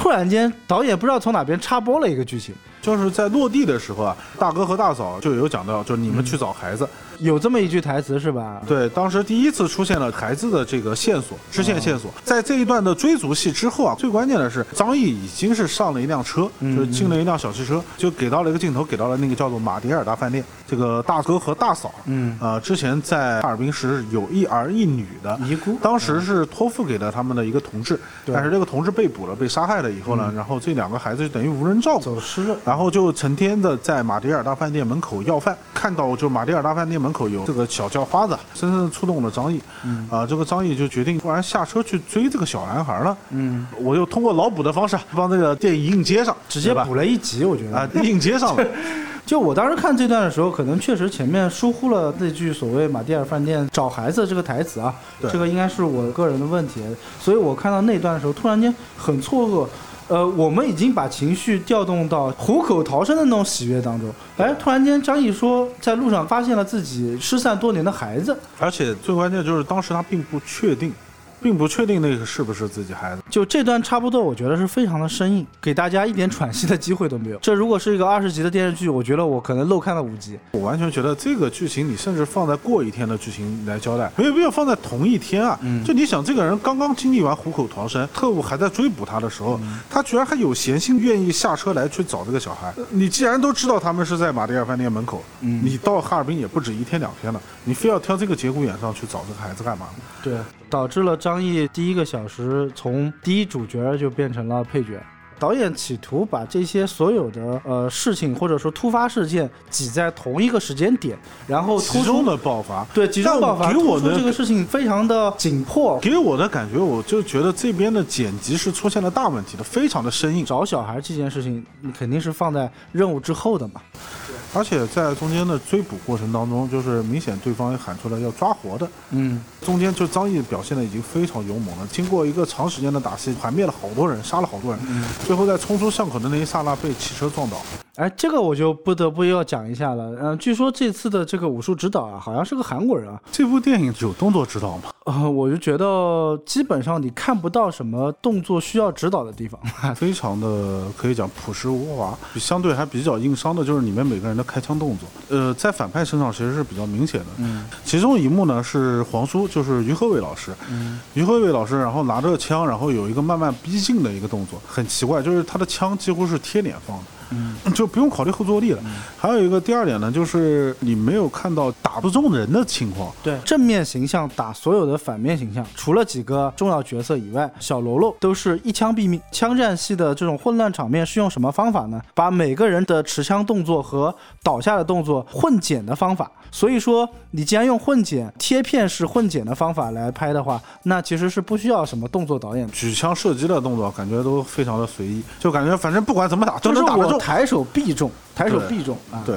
[SPEAKER 3] 突然间导演不知道从哪边插播了一个剧情，
[SPEAKER 2] 就是在落地的时候啊，大哥和大嫂就有讲到，就是你们去找孩子。
[SPEAKER 3] 有这么一句台词是吧？
[SPEAKER 2] 对，当时第一次出现了孩子的这个线索，支线线索。在这一段的追逐戏之后啊，最关键的是张译已经是上了一辆车，就是进了一辆小汽车，就给到了一个镜头，给到了那个叫做马迭尔大饭店。这个大哥和大嫂，
[SPEAKER 3] 嗯，
[SPEAKER 2] 呃，之前在哈尔滨时有一儿一女的
[SPEAKER 3] 遗孤
[SPEAKER 2] 当时是托付给了他们的一个同志，但是这个同志被捕了，被杀害了以后呢，然后这两个孩子就等于无人照顾，
[SPEAKER 3] 走失了。
[SPEAKER 2] 然后就成天的在马迭尔大饭店门口要饭，看到就马迭尔大饭店门口有这个小叫花子，深深的触动了张译。
[SPEAKER 3] 嗯
[SPEAKER 2] 啊，这个张译就决定，突然下车去追这个小男孩了。
[SPEAKER 3] 嗯，
[SPEAKER 2] 我就通过脑补的方式帮这个电影硬接上，
[SPEAKER 3] 直接补了一集，我觉得
[SPEAKER 2] 啊，硬接上了。
[SPEAKER 3] 就我当时看这段的时候，可能确实前面疏忽了那句所谓马蒂尔饭店找孩子这个台词啊，
[SPEAKER 2] 对
[SPEAKER 3] 这个应该是我个人的问题，所以我看到那段的时候，突然间很错愕。呃，我们已经把情绪调动到虎口逃生的那种喜悦当中，哎，突然间张译说在路上发现了自己失散多年的孩子，
[SPEAKER 2] 而且最关键就是当时他并不确定，并不确定那个是不是自己孩子。
[SPEAKER 3] 就这段差不多，我觉得是非常的生硬，给大家一点喘息的机会都没有。这如果是一个二十集的电视剧，我觉得我可能漏看了五集。
[SPEAKER 2] 我完全觉得这个剧情，你甚至放在过一天的剧情来交代，没有必要放在同一天啊。
[SPEAKER 3] 嗯
[SPEAKER 2] 就你想，这个人刚刚经历完虎口逃生，特务还在追捕他的时候，他居然还有闲心愿意下车来去找这个小孩。你既然都知道他们是在马迭尔饭店门口，
[SPEAKER 3] 嗯
[SPEAKER 2] 你到哈尔滨也不止一天两天了，你非要挑这个节骨眼上去找这个孩子干嘛？
[SPEAKER 3] 对，导致了张译第一个小时从第一主角就变成了配角。导演企图把这些所有的呃事情或者说突发事件挤在同一个时间点，然后突
[SPEAKER 2] 集中的爆发，
[SPEAKER 3] 对集中爆发，
[SPEAKER 2] 给我的
[SPEAKER 3] 这个事情非常的紧迫。
[SPEAKER 2] 给我的感觉，我就觉得这边的剪辑是出现了大问题的，非常的生硬。
[SPEAKER 3] 找小孩这件事情，你肯定是放在任务之后的嘛。
[SPEAKER 2] 而且在中间的追捕过程当中，就是明显对方也喊出来要抓活的，
[SPEAKER 3] 嗯，
[SPEAKER 2] 中间就张译表现的已经非常勇猛了。经过一个长时间的打戏，团灭了好多人，杀了好多人，最后在冲出巷口的那一刹那被汽车撞倒。
[SPEAKER 3] 哎，这个我就不得不要讲一下了。嗯、据说这次的这个武术指导啊，好像是个韩国人啊。
[SPEAKER 2] 这部电影有动作指导吗？
[SPEAKER 3] 呃，我就觉得基本上你看不到什么动作需要指导的地方。
[SPEAKER 2] 非常的可以讲朴实无华，相对还比较硬伤的就是里面每个人的开枪动作。呃，在反派身上其实是比较明显的。
[SPEAKER 3] 嗯
[SPEAKER 2] 其中一幕呢是黄叔，就是于和伟老师。
[SPEAKER 3] 嗯
[SPEAKER 2] 于和伟老师，然后拿着枪，然后有一个慢慢逼近的一个动作，很奇怪，就是他的枪几乎是贴脸放的。
[SPEAKER 3] 嗯，
[SPEAKER 2] 就不用考虑后坐力了。还有一个第二点呢，就是你没有看到打不中人的情况。
[SPEAKER 3] 对，正面形象打所有的反面形象，除了几个重要角色以外，小喽啰都是一枪毙命。枪战戏的这种混乱场面是用什么方法呢？把每个人的持枪动作和倒下的动作混剪的方法，所以说，你既然用混剪贴片式混剪的方法来拍的话，那其实是不需要什么动作导演的。
[SPEAKER 2] 举枪射击的动作感觉都非常的随意，就感觉反正不管怎么打都
[SPEAKER 3] 就是
[SPEAKER 2] 能打得中。
[SPEAKER 3] 我抬手必中，抬手必中啊！
[SPEAKER 2] 对，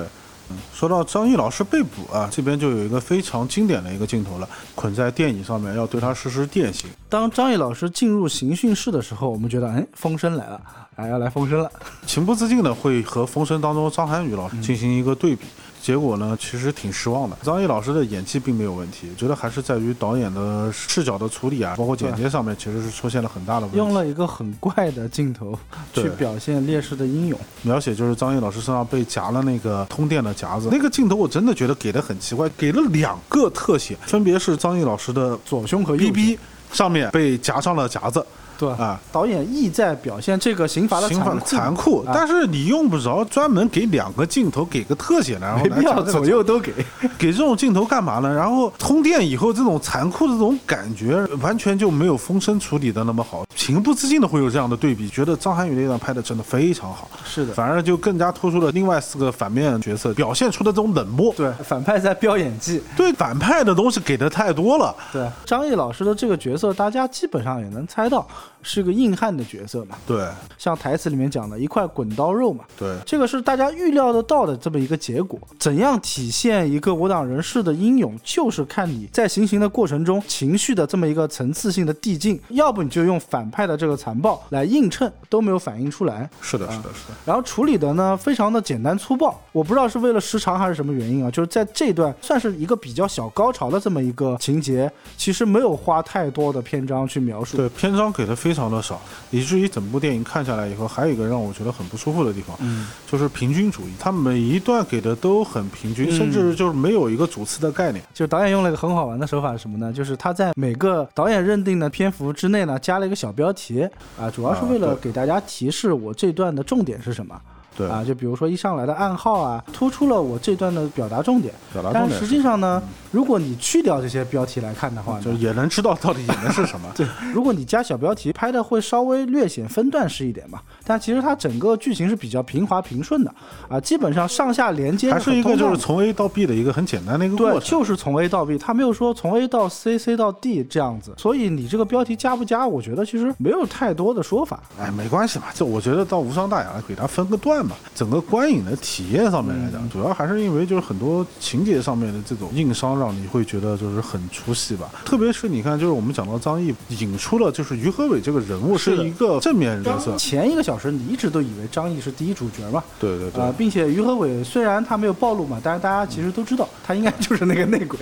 [SPEAKER 2] 嗯，说到张译老师被捕啊，这边就有一个非常经典的一个镜头了，捆在电椅上面要对他实施电刑。
[SPEAKER 3] 当张译老师进入刑讯室的时候，我们觉得，哎，风声来了，哎，要来风声了。
[SPEAKER 2] 情不自禁的会和《风声》当中张涵予老师进行一个对比。结果呢，其实挺失望的。张译老师的演技并没有问题，觉得还是在于导演的视角的处理啊，包括剪接上面，其实是出现了很大的问题。
[SPEAKER 3] 用了一个很怪的镜头去表现烈士的英勇。
[SPEAKER 2] 描写就是张译老师身上被夹了那个通电的夹子，那个镜头我真的觉得给的很奇怪，给了两个特写，分别是张译老师的
[SPEAKER 3] 左胸和右胸
[SPEAKER 2] 上面被夹上了夹子
[SPEAKER 3] 对
[SPEAKER 2] 啊。
[SPEAKER 3] 导演意在表现这个刑罚的残酷，
[SPEAKER 2] 残酷，
[SPEAKER 3] 啊
[SPEAKER 2] 但是你用不着专门给两个镜头给个特写，然后
[SPEAKER 3] 没必要左右都给。
[SPEAKER 2] 给这种镜头干嘛呢？然后通电以后这种残酷的这种感觉，完全就没有风声处理的那么好，情不自禁的会有这样的对比，觉得张涵予那段拍的真的非常好，
[SPEAKER 3] 是的，
[SPEAKER 2] 反而就更加突出了另外四个反面角色表现出的这种冷漠。
[SPEAKER 3] 对，反派在飙演技。
[SPEAKER 2] 对反派的东西给的太多了，
[SPEAKER 3] 对，张译老师的这个角色，大家基本上也能猜到是个硬汉的角色嘛，
[SPEAKER 2] 对
[SPEAKER 3] 像台词里面讲的一块滚刀肉嘛。
[SPEAKER 2] 对
[SPEAKER 3] 这个是大家预料得到的这么一个结果。怎样体现一个我党人士的英勇，就是看你在行刑的过程中情绪的这么一个层次性的递进，要不你就用反派的这个残暴来映衬，都没有反映出来。
[SPEAKER 2] 是的，是的，是的，
[SPEAKER 3] 然后处理的呢非常的简单粗暴，我不知道是为了时长还是什么原因啊，就是在这段算是一个比较小高潮的这么一个情节，其实没有花太多的篇章去描述。
[SPEAKER 2] 对篇章给的非常的少，以至于整部电影看下来以后，还有一个让我觉得很不舒服的地方，
[SPEAKER 3] 嗯，
[SPEAKER 2] 就是平均主义，它每一段给的都很平均，
[SPEAKER 3] 嗯
[SPEAKER 2] 甚至就是没有一个主次的概念。
[SPEAKER 3] 就导演用了一个很好玩的手法是什么呢？就是他在每个导演认定的篇幅之内呢，加了一个小标题啊，主要是为了给大家提示我这段的重点是什么。
[SPEAKER 2] 对
[SPEAKER 3] 啊，就比如说一上来的暗号啊，突出了我这段的表达重点。
[SPEAKER 2] 表达重点
[SPEAKER 3] 但实际上呢，如果你去掉这些标题来看的话，
[SPEAKER 2] 就也能知道到底演的是什么。
[SPEAKER 3] 对，如果你加小标题，拍的会稍微略显分段式一点嘛。但其实它整个剧情是比较平滑平顺的啊，基本上上下连接
[SPEAKER 2] 还是一个就是从 A 到 B 的一个很简单的一个过，程。
[SPEAKER 3] 对就是从 A 到 B，它没有说从 A 到 C、C 到 D 这样子。所以你这个标题加不加，我觉得其实没有太多的说法。
[SPEAKER 2] 哎，没关系嘛，就我觉得到无伤大雅，给它分个段嘛。整个观影的体验上面来
[SPEAKER 3] 嗯
[SPEAKER 2] 讲，主要还是因为就是很多情节上面的这种硬伤，让你会觉得就是很出戏吧。特别是你看，就是我们讲到张译引出了就是于和伟这个人物是一个正面角色，
[SPEAKER 3] 前一个小时你一直都以为张译是第一主角嘛，
[SPEAKER 2] 对对对
[SPEAKER 3] 啊、，并且于和伟虽然他没有暴露嘛，但是大家其实都知道他应该就是那个内鬼。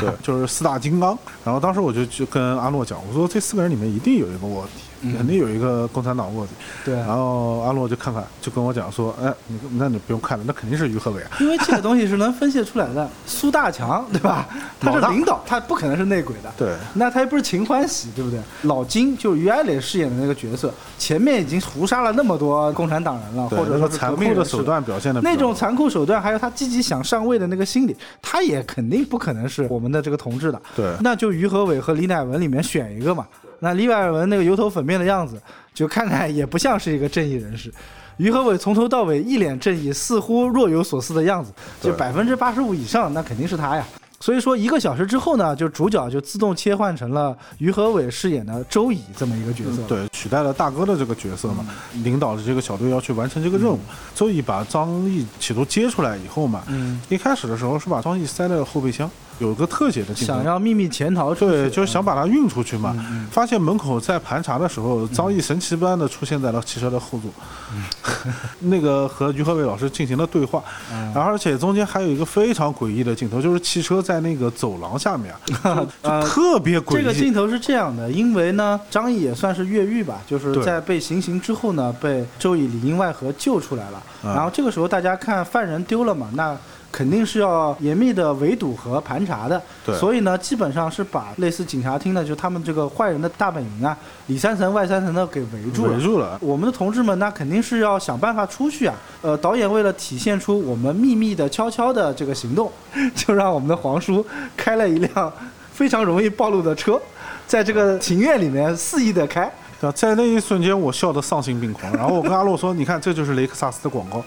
[SPEAKER 2] 对，就是四大金刚。然后当时我就就跟阿诺讲，我说这四个人里面一定有一个卧底，肯定有一个共产党卧底。
[SPEAKER 3] 对
[SPEAKER 2] 然后阿洛就看看，就跟我讲说，哎，你那你不用看了，那肯定是于和伟啊。
[SPEAKER 3] 因为这个东西是能分析出来的。苏大强，对吧？他是领导，他不可能是内鬼的。
[SPEAKER 2] 对
[SPEAKER 3] 那他又不是秦欢喜，对不对？老金就是于爱磊饰演的那个角色，前面已经屠杀了那么多共产党人了，或者说
[SPEAKER 2] 残酷的手段表现的
[SPEAKER 3] 那种残酷手段，还有他积极想上位的那个心理，他也肯定不可能是我们的这个同志的。
[SPEAKER 2] 对
[SPEAKER 3] 那就于和伟和李乃文里面选一个嘛。那李乃文那个油头粉面的样子，就看看也不像是一个正义人士。于和伟从头到尾一脸正义，似乎若有所思的样子，就百分之八十五以上，那肯定是他呀。所以说，一个小时之后呢，就主角就自动切换成了于和伟饰演的周乙这么一个角色。，
[SPEAKER 2] 对，取代了大哥的这个角色嘛，
[SPEAKER 3] 嗯
[SPEAKER 2] 领导着这个小队要去完成这个任务。周乙把张译企图接出来以后嘛，
[SPEAKER 3] 嗯，
[SPEAKER 2] 一开始的时候是把张译塞在后备箱，有个特写的镜头。
[SPEAKER 3] 想。要秘密潜逃出去，
[SPEAKER 2] 对，就是想把它运出去嘛。
[SPEAKER 3] 嗯
[SPEAKER 2] 发现门口在盘查的时候，张译神奇般的出现在了汽车的后座，那个和于和伟老师进行了对话，
[SPEAKER 3] 嗯。
[SPEAKER 2] 然后而且中间还有一个非常诡异的镜头，就是汽车在那个走廊下面 特别诡异。
[SPEAKER 3] 这个镜头是这样的，因为呢，张译也算是越狱吧，就是在被行刑之后呢，被周乙里应外合救出来了。
[SPEAKER 2] 啊
[SPEAKER 3] 然后这个时候大家看犯人丢了嘛，那肯定是要严密的围堵和盘查的。
[SPEAKER 2] 对
[SPEAKER 3] 所以呢，基本上是把类似警察厅的，就他们这个坏人的大本营啊，里三层外三层的给围住了。
[SPEAKER 2] 围住了。
[SPEAKER 3] 我们的同志们，那肯定是要想办法出去啊。呃，导演为了体现出我们秘密的、悄悄的这个行动，就让我们的黄叔开了一辆非常容易暴露的车，在这个庭院里面肆意的开。
[SPEAKER 2] 在那一瞬间，我笑得丧心病狂。然后我跟阿洛说：“你看，这就是雷克萨斯的广告。”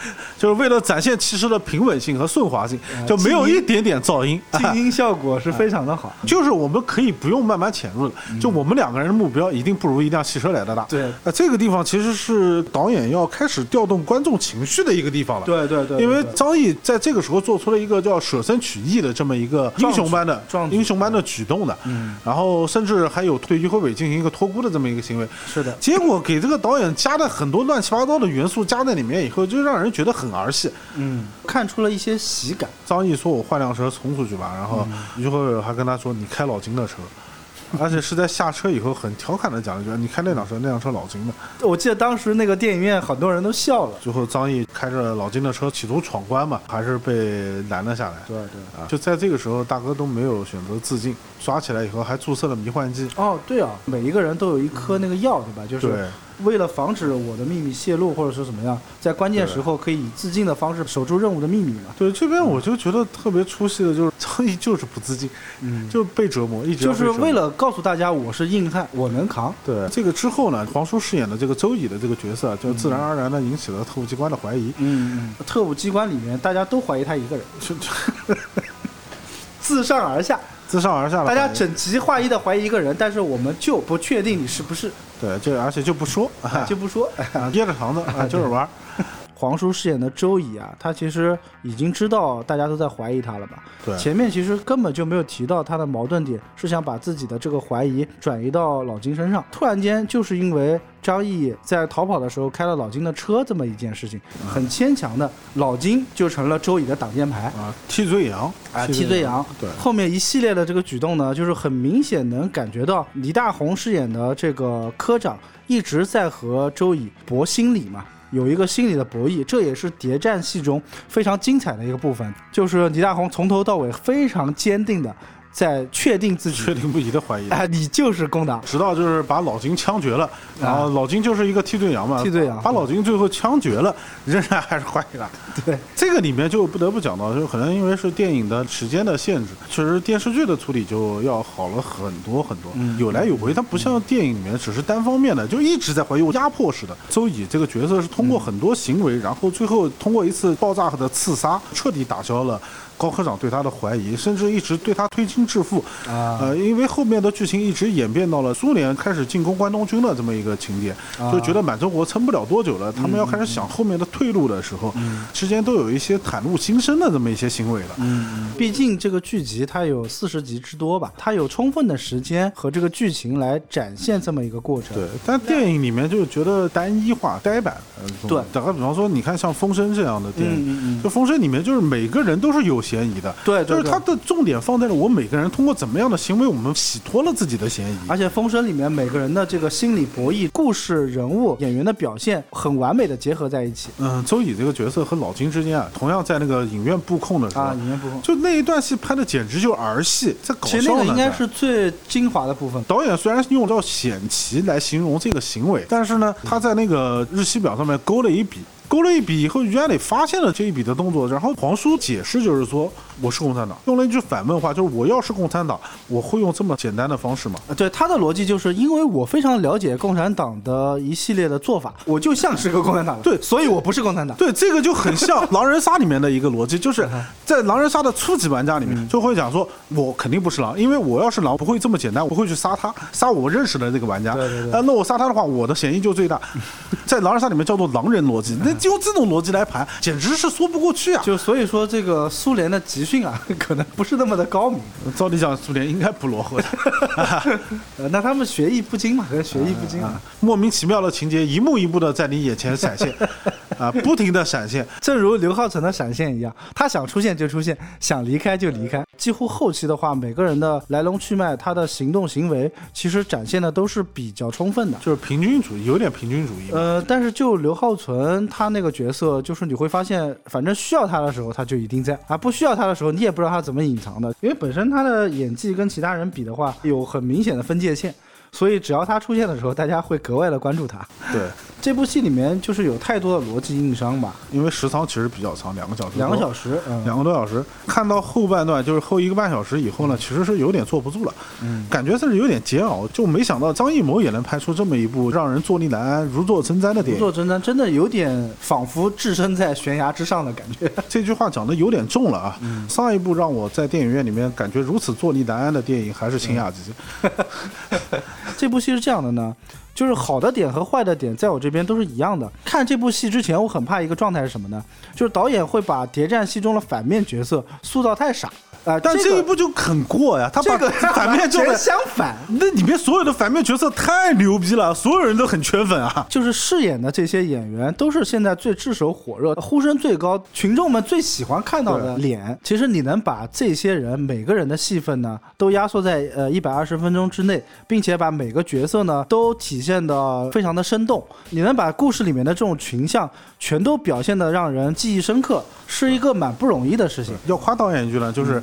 [SPEAKER 2] 就是为了展现汽车的平稳性和顺滑性，就没有一点点噪音。
[SPEAKER 3] 静音效果是非常的好。
[SPEAKER 2] 就是我们可以不用慢慢潜入了，就我们两个人的目标一定不如一辆汽车来的大。
[SPEAKER 3] 对。
[SPEAKER 2] 呃，这个地方其实是导演要开始调动观众情绪的一个地方了。
[SPEAKER 3] 对对对，
[SPEAKER 2] 因为张译在这个时候做出了一个叫舍身取义的这么一个英雄般的英雄般的举动的，
[SPEAKER 3] 嗯，
[SPEAKER 2] 然后甚至还有对于辉伟进行一个托孤的这么一个行为，
[SPEAKER 3] 是的，
[SPEAKER 2] 结果给这个导演加了很多乱七八糟的元素加在里面以后，就让人觉得很儿戏。
[SPEAKER 3] 嗯，看出了一些喜感。
[SPEAKER 2] 张译说：“我换辆车冲出去吧。”然后
[SPEAKER 3] 嗯
[SPEAKER 2] 于辉伟还跟他说：“你开老金的车。” 而且是在下车以后很调侃的讲了一句：“你开那辆车，那辆车老金的。
[SPEAKER 3] 我记得当时那个电影院很多人都笑了”。
[SPEAKER 2] 最后张译开着老金的车企图闯关嘛，还是被拦了下来。
[SPEAKER 3] 对对。
[SPEAKER 2] 啊，就在这个时候，大哥都没有选择自尽，抓起来以后还注射了迷幻剂。
[SPEAKER 3] 哦，对啊，每一个人都有一颗那个药，对吧？就是
[SPEAKER 2] 对，
[SPEAKER 3] 为了防止我的秘密泄露，或者是怎么样，在关键时候可以以自尽的方式守住任务的秘密嘛。
[SPEAKER 2] 对，这边我就觉得特别出戏的，就是 张译就是不自尽，
[SPEAKER 3] 嗯，
[SPEAKER 2] 就被折磨，一直
[SPEAKER 3] 就是为了告诉大家我是硬汉，我能扛。
[SPEAKER 2] 对。这个之后呢，黄叔饰演的这个周乙的这个角色，就自然而然的引起了特务机关的怀疑。
[SPEAKER 3] 嗯嗯，特务机关里面大家都怀疑他一个人，自上而下，
[SPEAKER 2] 自上而下
[SPEAKER 3] 大家整齐划一的怀疑一个人，但是我们就不确定你是不是，
[SPEAKER 2] 对就而且就不说，
[SPEAKER 3] 就不说。
[SPEAKER 2] 啊掖着肠子啊，就是玩儿。
[SPEAKER 3] 黄叔饰演的周乙啊，他其实已经知道大家都在怀疑他了吧？
[SPEAKER 2] 对
[SPEAKER 3] 前面其实根本就没有提到他的矛盾点，是想把自己的这个怀疑转移到老金身上。突然间，就是因为张译在逃跑的时候开了老金的车这么一件事情，很牵强的，老金就成了周乙的挡箭牌。
[SPEAKER 2] 啊，替罪羊
[SPEAKER 3] 啊，替罪羊。
[SPEAKER 2] 对
[SPEAKER 3] 后面一系列的这个举动呢，就是很明显能感觉到李大红饰演的这个科长一直在和周乙搏心理嘛。有一个心理的博弈，这也是谍战戏中非常精彩的一个部分，就是倪大红从头到尾非常坚定的在确定自己，
[SPEAKER 2] 确定不疑的怀疑。
[SPEAKER 3] 哎，你就是共党，
[SPEAKER 2] 直到就是把老金枪决了，然后老金就是一个替罪羊嘛，
[SPEAKER 3] 替罪羊
[SPEAKER 2] 把老金最后枪决了，仍然还是怀疑他。
[SPEAKER 3] 对，
[SPEAKER 2] 这个里面就不得不讲到，就可能因为是电影的时间的限制，确实电视剧的处理就要好了很多很多，
[SPEAKER 3] 嗯
[SPEAKER 2] 有来有回。它不像电影里面只是单方面的，就一直在怀疑，压迫式的。周乙这个角色是通过很多行为，然后最后通过一次爆炸和的刺杀，彻底打消了。高科长对他的怀疑，甚至一直对他推心置腹，
[SPEAKER 3] 啊
[SPEAKER 2] 呃，因为后面的剧情一直演变到了苏联开始进攻关东军的这么一个情节，
[SPEAKER 3] 啊
[SPEAKER 2] 就觉得满洲国撑不了多久了，他们要开始想后面的退路的时候，之间都有一些袒露心声的这么一些行为了。
[SPEAKER 3] 嗯，毕竟这个剧集它有四十集之多吧，它有充分的时间和这个剧情来展现这么一个过程。
[SPEAKER 2] 对，但电影里面就觉得单一化、呆板。呃
[SPEAKER 3] 对
[SPEAKER 2] 打个比方说，你看像《风声》这样的电影，
[SPEAKER 3] 嗯嗯嗯
[SPEAKER 2] 就《风声》里面就是每个人都是有嫌疑的，
[SPEAKER 3] 对
[SPEAKER 2] 就是他的重点放在了我每个人通过怎么样的行为，我们洗脱了自己的嫌疑。
[SPEAKER 3] 而且《风声》里面每个人的这个心理博弈、故事、人物、演员的表现，很完美的结合在一起
[SPEAKER 2] 嗯，周乙这个角色和老金之间啊，同样在那个影院布控的时候，
[SPEAKER 3] 啊，影院布控。
[SPEAKER 2] 就那一段戏拍的简直就儿戏，在搞笑呢。
[SPEAKER 3] 其实那个应该是最精华的部分。
[SPEAKER 2] 导演虽然用到险棋来形容这个行为，但是呢，他在那个日期表上面勾了一笔。勾了一笔以后，于安磊发现了这一笔的动作，然后黄叔解释就是说我是共产党，用了一句反问话，就是我要是共产党，我会用这么简单的方式吗？
[SPEAKER 3] 呃对他的逻辑就是因为我非常了解共产党的一系列的做法，我就像是个共产党，
[SPEAKER 2] 对
[SPEAKER 3] 所以我不是共产党。
[SPEAKER 2] 对，这个就很像 狼人杀里面的一个逻辑，就是在狼人杀的初级玩家里面就会讲说，我肯定不是狼，因为我要是狼不会这么简单，我会去杀他，杀我认识的这个玩家。
[SPEAKER 3] 对对对
[SPEAKER 2] 呃，那我杀他的话，我的嫌疑就最大。在狼人杀里面叫做狼人逻辑，那就这种逻辑来盘，简直是说不过去啊！
[SPEAKER 3] 就所以说，这个苏联的集训啊，可能不是那么的高明。
[SPEAKER 2] 照理讲，苏联应该不落后的。
[SPEAKER 3] 呃，那他们学艺不精嘛，学艺不精啊。
[SPEAKER 2] 莫名其妙的情节一幕一幕的在你眼前闪现，啊，不停的闪现。
[SPEAKER 3] 正如刘浩存的闪现一样，他想出现就出现，想离开就离开。几乎后期的话，每个人的来龙去脉，他的行动行为，其实展现的都是比较充分的。
[SPEAKER 2] 就是平均主义，有点平均主义。
[SPEAKER 3] 呃，但是就刘浩存他那个角色，就是你会发现，反正需要他的时候他就一定在，啊，不需要他的时候你也不知道他怎么隐藏的，因为本身他的演技跟其他人比的话，有很明显的分界线。所以只要他出现的时候，大家会格外的关注他。
[SPEAKER 2] 对，
[SPEAKER 3] 这部戏里面就是有太多的逻辑硬伤吧，
[SPEAKER 2] 因为时长其实比较长，两个小时，
[SPEAKER 3] 两个小时，嗯，
[SPEAKER 2] 两个多小时，看到后半段就是后一个半小时以后呢，其实是有点坐不住了，
[SPEAKER 3] 嗯，
[SPEAKER 2] 感觉甚至有点煎熬，就没想到张艺谋也能拍出这么一部让人坐立难安、如坐针毡的电影。
[SPEAKER 3] 如坐针毡，真的有点仿佛置身在悬崖之上的感觉。
[SPEAKER 2] 这句话讲的有点重了啊！
[SPEAKER 3] 嗯
[SPEAKER 2] 上一部让我在电影院里面感觉如此坐立难安的电影还是《晴雅集》
[SPEAKER 3] 这部戏是这样的呢，就是好的点和坏的点在我这边都是一样的。看这部戏之前，我很怕一个状态是什么呢？就是导演会把谍战戏中的反面角色塑造太傻。啊、
[SPEAKER 2] 但这
[SPEAKER 3] 这个
[SPEAKER 2] 一部就很过呀，他把
[SPEAKER 3] 这个
[SPEAKER 2] 反面做的
[SPEAKER 3] 相反，
[SPEAKER 2] 那里面所有的反面角色太牛逼了，所有人都很圈粉啊。
[SPEAKER 3] 就是饰演的这些演员都是现在最炙手火热、呼声最高、群众们最喜欢看到的脸。其实你能把这些人每个人的戏份呢，都压缩在呃一百二十分钟之内，并且把每个角色呢都体现的非常的生动，你能把故事里面的这种群像全都表现的让人记忆深刻，是一个蛮不容易的事情。
[SPEAKER 2] 要夸导演一句呢，
[SPEAKER 3] 嗯
[SPEAKER 2] 就是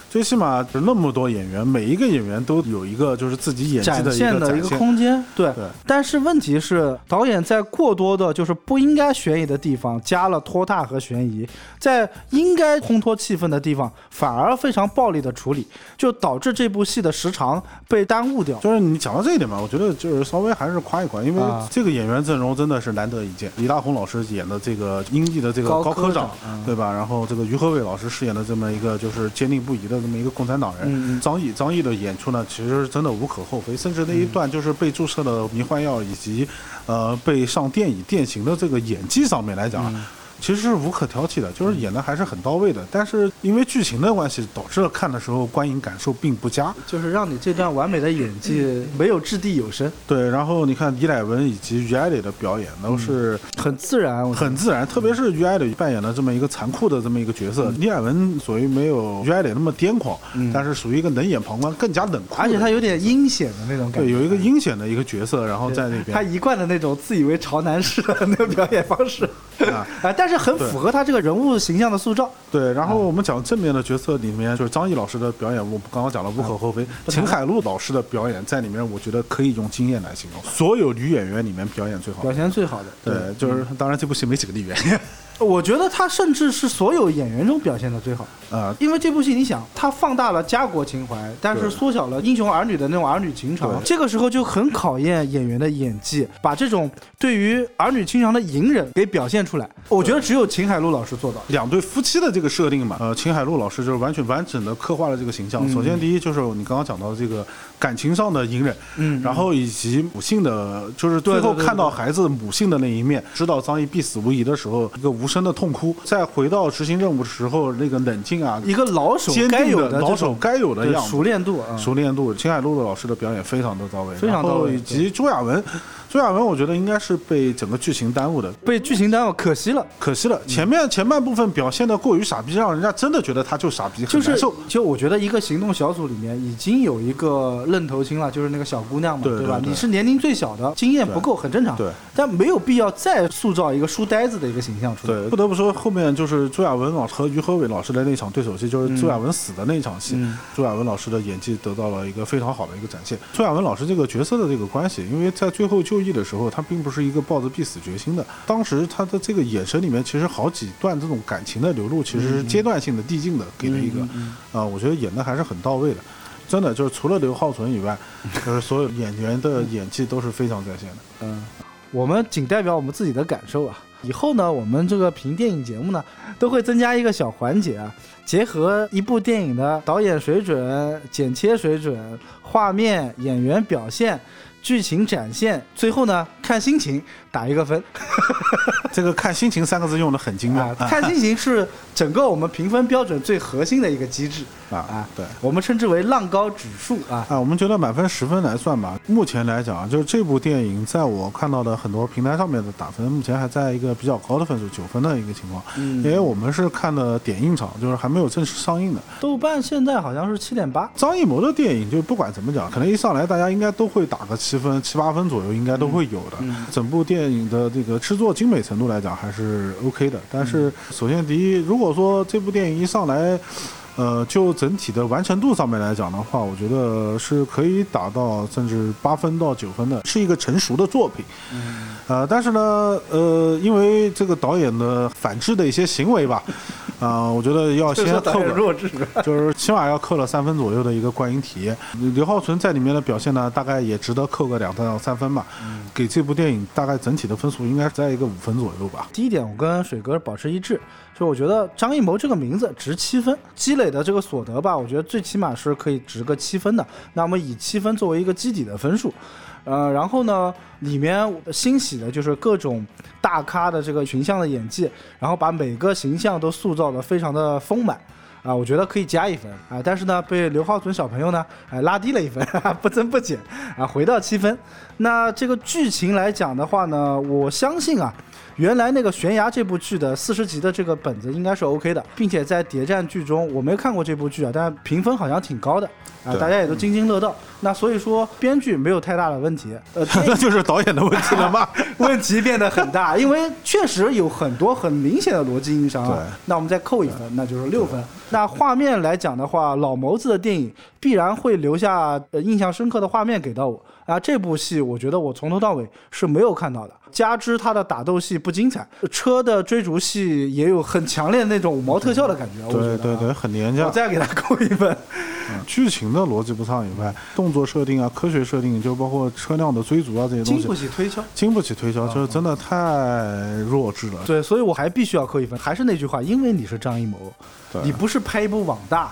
[SPEAKER 2] 最起码那么多演员，每一个演员都有一个就是自己演技
[SPEAKER 3] 展
[SPEAKER 2] 的一
[SPEAKER 3] 现的一个。空间，对。
[SPEAKER 2] 对
[SPEAKER 3] 但是问题是，导演在过多的就是不应该悬疑的地方加了拖沓和悬疑，在应该烘托气氛的地方反而非常暴力的处理，就导致这部戏的时长被耽误掉。
[SPEAKER 2] 就是你讲到这一点吧，我觉得就是稍微还是夸一夸，因为
[SPEAKER 3] 啊
[SPEAKER 2] 这个演员阵容真的是难得一见。李大红老师演的这个英译的这个
[SPEAKER 3] 高科
[SPEAKER 2] 长
[SPEAKER 3] 长嗯，
[SPEAKER 2] 对吧？然后这个于和伟老师饰演的这么一个就是坚定不移的这么一个共产党人。
[SPEAKER 3] 嗯嗯
[SPEAKER 2] 张译张译的演出呢，其实真的无可厚非，甚至那一段就是被注射了迷幻药以及呃被上电椅电刑的这个演技上面来讲。
[SPEAKER 3] 嗯
[SPEAKER 2] 其实是无可挑剔的，就是演的还是很到位的，但是因为剧情的关系，导致了看的时候观影感受并不佳。
[SPEAKER 3] 就是让你这段完美的演技没有掷地有声，
[SPEAKER 2] 对，然后你看李乃文以及于爱磊的表演都是
[SPEAKER 3] 很自然，
[SPEAKER 2] 很自然，特别是于爱磊扮演的这么一个残酷的这么一个角色，李乃文属于没有于爱磊那么癫狂，但是属于一个冷眼旁观、更加冷酷，
[SPEAKER 3] 而且他有点阴险的那种感觉，
[SPEAKER 2] 对有一个阴险的一个角色，然后在那边他
[SPEAKER 3] 一贯的那种自以为潮男式的那个表演方式，
[SPEAKER 2] 啊。
[SPEAKER 3] 啊，但是很符合他这个人物形象的塑造。
[SPEAKER 2] 对，然后我们讲正面的角色里面，就是张译老师的表演，我们刚刚讲了无可厚非。秦海璐老师的表演在里面，我觉得可以用惊艳来形容，所有女演员里面表演最好
[SPEAKER 3] 表。现最好的。
[SPEAKER 2] 对，就是当然这部戏没几个例外
[SPEAKER 3] 我觉得他甚至是所有演员中表现的最好，
[SPEAKER 2] 啊，
[SPEAKER 3] 因为这部戏你想，他放大了家国情怀，但是缩小了英雄儿女的那种儿女情长，这个时候就很考验演员的演技，把这种对于儿女情长的隐忍给表现出来。我觉得只有秦海璐老师做到。
[SPEAKER 2] 两对夫妻的这个设定嘛，呃，秦海璐老师就是完全完整的刻画了这个形象。首先，第一就是你刚刚讲到的这个感情上的隐忍，
[SPEAKER 3] 嗯。
[SPEAKER 2] 然后以及母性的，就是最后看到孩子母性的那一面，知道张译必死无疑的时候，一个无声的痛哭，再回到执行任务的时候那个冷静啊，
[SPEAKER 3] 一个老手
[SPEAKER 2] 坚
[SPEAKER 3] 该有
[SPEAKER 2] 定的老手该有的样子，
[SPEAKER 3] 熟练度啊，
[SPEAKER 2] 熟练度，秦海璐的老师的表演非常的到位，
[SPEAKER 3] 非常到位
[SPEAKER 2] 以及朱亚文，朱亚文我觉得应该是被整个剧情耽误的，
[SPEAKER 3] 被剧情耽误，可惜了。
[SPEAKER 2] 可惜了，前面前半部分表现的过于傻逼，让人家真的觉得他就傻逼，
[SPEAKER 3] 就是
[SPEAKER 2] 很难受。，
[SPEAKER 3] 就我觉得一个行动小组里面已经有一个愣头青了，就是那个小姑娘嘛，吧？
[SPEAKER 2] 对对对
[SPEAKER 3] 你是年龄最小的，经验不够，很正常。
[SPEAKER 2] 对，
[SPEAKER 3] 但没有必要再塑造一个书呆子的一个形象出来。
[SPEAKER 2] 对，不得不说，后面就是朱亚文老师和于和伟老师的那场对手戏，就是朱亚文死的那一场戏，
[SPEAKER 3] 嗯
[SPEAKER 2] 朱亚文老师的演技得到了一个非常好的一个展现。朱亚文老师这个角色的这个关系，因为在最后就义的时候，他并不是一个抱着必死决心的，当时他的这个眼神里面，其实好几段这种感情的流露，其实是阶段性的递进的，给了一个啊、我觉得演的还是很到位的。真的就是除了刘浩存以外，就是所有演员的演技都是非常在线的。
[SPEAKER 3] 嗯，我们仅代表我们自己的感受啊。以后呢，我们这个评电影节目呢，都会增加一个小环节啊，结合一部电影的导演水准、剪切水准、画面、演员表现、剧情展现，最后呢看心情打一个分。
[SPEAKER 2] 这个看心情三个字用的很精妙
[SPEAKER 3] 啊，看心情是整个我们评分标准最核心的一个机制
[SPEAKER 2] 啊
[SPEAKER 3] 啊，
[SPEAKER 2] 对。
[SPEAKER 3] 我们称之为浪高指数啊。
[SPEAKER 2] 啊，我们觉得满分十分来算吧。目前来讲啊，就是这部电影在我看到的很多平台上面的打分，目前还在一个比较高的分数，九分的一个情况。
[SPEAKER 3] 嗯
[SPEAKER 2] 因为我们是看的点映场，就是还没有正式上映的。
[SPEAKER 3] 豆瓣现在好像是七点八，
[SPEAKER 2] 张艺谋的电影，就不管怎么讲，可能一上来大家应该都会打个七分、七八分左右，应该都会有的。整部电影的这个制作精美程度来讲还是 OK 的。但是首先第一，如果说这部电影一上来，呃，就整体的完成度上面来讲的话，我觉得是可以打到甚至八分到九分的，是一个成熟的作品。呃，但是呢，呃，因为这个导演的反制的一些行为吧，啊、我觉得要先扣个
[SPEAKER 3] 弱智。
[SPEAKER 2] 就是起码要扣了三分左右的一个观影体验。刘浩存在里面的表现呢，大概也值得扣个两到三分吧。给这部电影大概整体的分数应该是在一个五分左右吧。
[SPEAKER 3] 第一点，我跟水哥保持一致，就我觉得张艺谋这个名字值七分，积累的这个所得吧，我觉得最起码是可以值个七分的。那我们以七分作为一个基底的分数，呃，然后呢，里面欣喜的就是各种大咖的这个群像的演技，然后把每个形象都塑造的非常的丰满。啊，我觉得可以加一分啊，但是呢，被刘浩存小朋友呢，哎，拉低了一分，不增不减啊，回到七分。那这个剧情来讲的话呢，我相信啊，原来那个悬崖这部剧的四十集的这个本子应该是 OK 的，并且在谍战剧中，我没看过这部剧啊，但评分好像挺高的啊，大家也都津津乐道。那所以说编剧没有太大的问题，呃，
[SPEAKER 2] 那就是导演的问题了嘛。
[SPEAKER 3] 问题变得很大，因为确实有很多很明显的逻辑硬伤啊。那我们再扣一分，那就是六分。那画面来讲的话，老谋子的电影必然会留下呃印象深刻的画面给到我啊。这部戏我觉得我从头到尾是没有看到的，加之它的打斗戏不精彩，车的追逐戏也有很强烈的那种五毛特效的感觉。
[SPEAKER 2] 对对对，很廉价
[SPEAKER 3] 我。再给他扣一分。
[SPEAKER 2] 剧情的逻辑不畅以外，动作设定啊、科学设定，就包括车辆的追逐啊这些东西
[SPEAKER 3] 经不，起推敲。
[SPEAKER 2] 经不起推敲，就是真的太弱智了。
[SPEAKER 3] 对，所以我还必须要扣一分。还是那句话，因为你是张艺谋，你不是拍一部网大，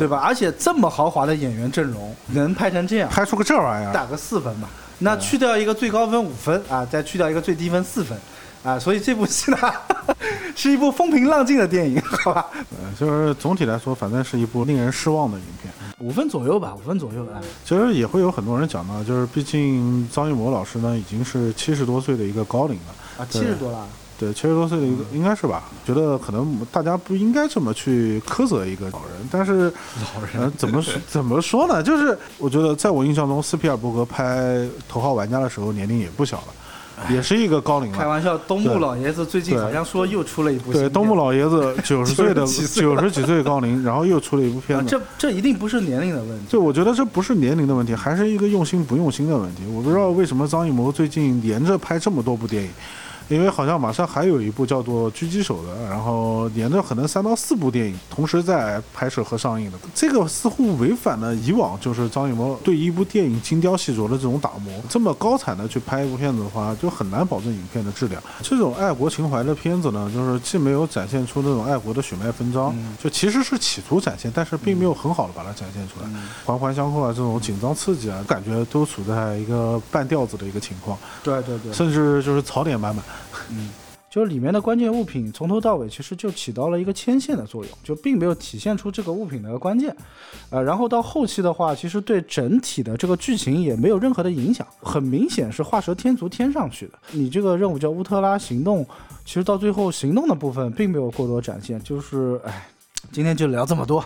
[SPEAKER 3] 对吧？而且这么豪华的演员阵容，能拍成这样，
[SPEAKER 2] 拍出个这玩意儿，
[SPEAKER 3] 打个四分吧。那去掉一个最高分五分啊，再去掉一个最低分四分啊，所以这部戏呢，是一部风平浪静的电影，好吧？
[SPEAKER 2] 呃就是总体来说，反正是一部令人失望的影片。
[SPEAKER 3] 五分左右吧，五分左右啊。
[SPEAKER 2] 其实也会有很多人讲到，就是毕竟张艺谋老师呢已经是七十多岁的一个高龄了，
[SPEAKER 3] 啊，七十多了，
[SPEAKER 2] 对，七十多岁的一个应该是吧？觉得可能大家不应该这么去苛责一个老人，但是
[SPEAKER 3] 老人
[SPEAKER 2] 呃，怎么怎么说呢？就是我觉得在我印象中，斯皮尔伯格拍《头号玩家》的时候年龄也不小了，也是一个高龄了。
[SPEAKER 3] 开玩笑，东木老爷子最近好像说又出了一部新
[SPEAKER 2] 对，东木老爷子 九十岁的
[SPEAKER 3] 90几岁
[SPEAKER 2] 九十几岁高龄，然后又出了一部片
[SPEAKER 3] 啊，
[SPEAKER 2] 子。
[SPEAKER 3] 这这一定不是年龄的问题。
[SPEAKER 2] 对我觉得这不是年龄的问题，还是一个用心不用心的问题。我不知道为什么张艺谋最近连着拍这么多部电影，因为好像马上还有一部叫做《狙击手》的，然后连着可能三到四部电影同时在拍摄和上映的，这个似乎违反了以往就是张艺谋对一部电影精雕细琢的这种打磨。这么高产的去拍一部片子的话，就很难保证影片的质量。这种爱国情怀的片子呢，就是既没有展现出那种爱国的血脉纷张，就其实是企图展现，但是并没有很好的把它展现出来，环环相扣啊，这种紧张刺激啊，感觉都处在一个半吊子的一个情况，
[SPEAKER 3] 对对对，
[SPEAKER 2] 甚至就是槽点满满。
[SPEAKER 3] 嗯就是里面的关键物品从头到尾其实就起到了一个牵线的作用，就并没有体现出这个物品的关键。呃，然后到后期的话，其实对整体的这个剧情也没有任何的影响，很明显是画蛇添足添上去的。你这个任务叫乌特拉行动，其实到最后行动的部分并没有过多展现，就是哎，今天就聊这么多。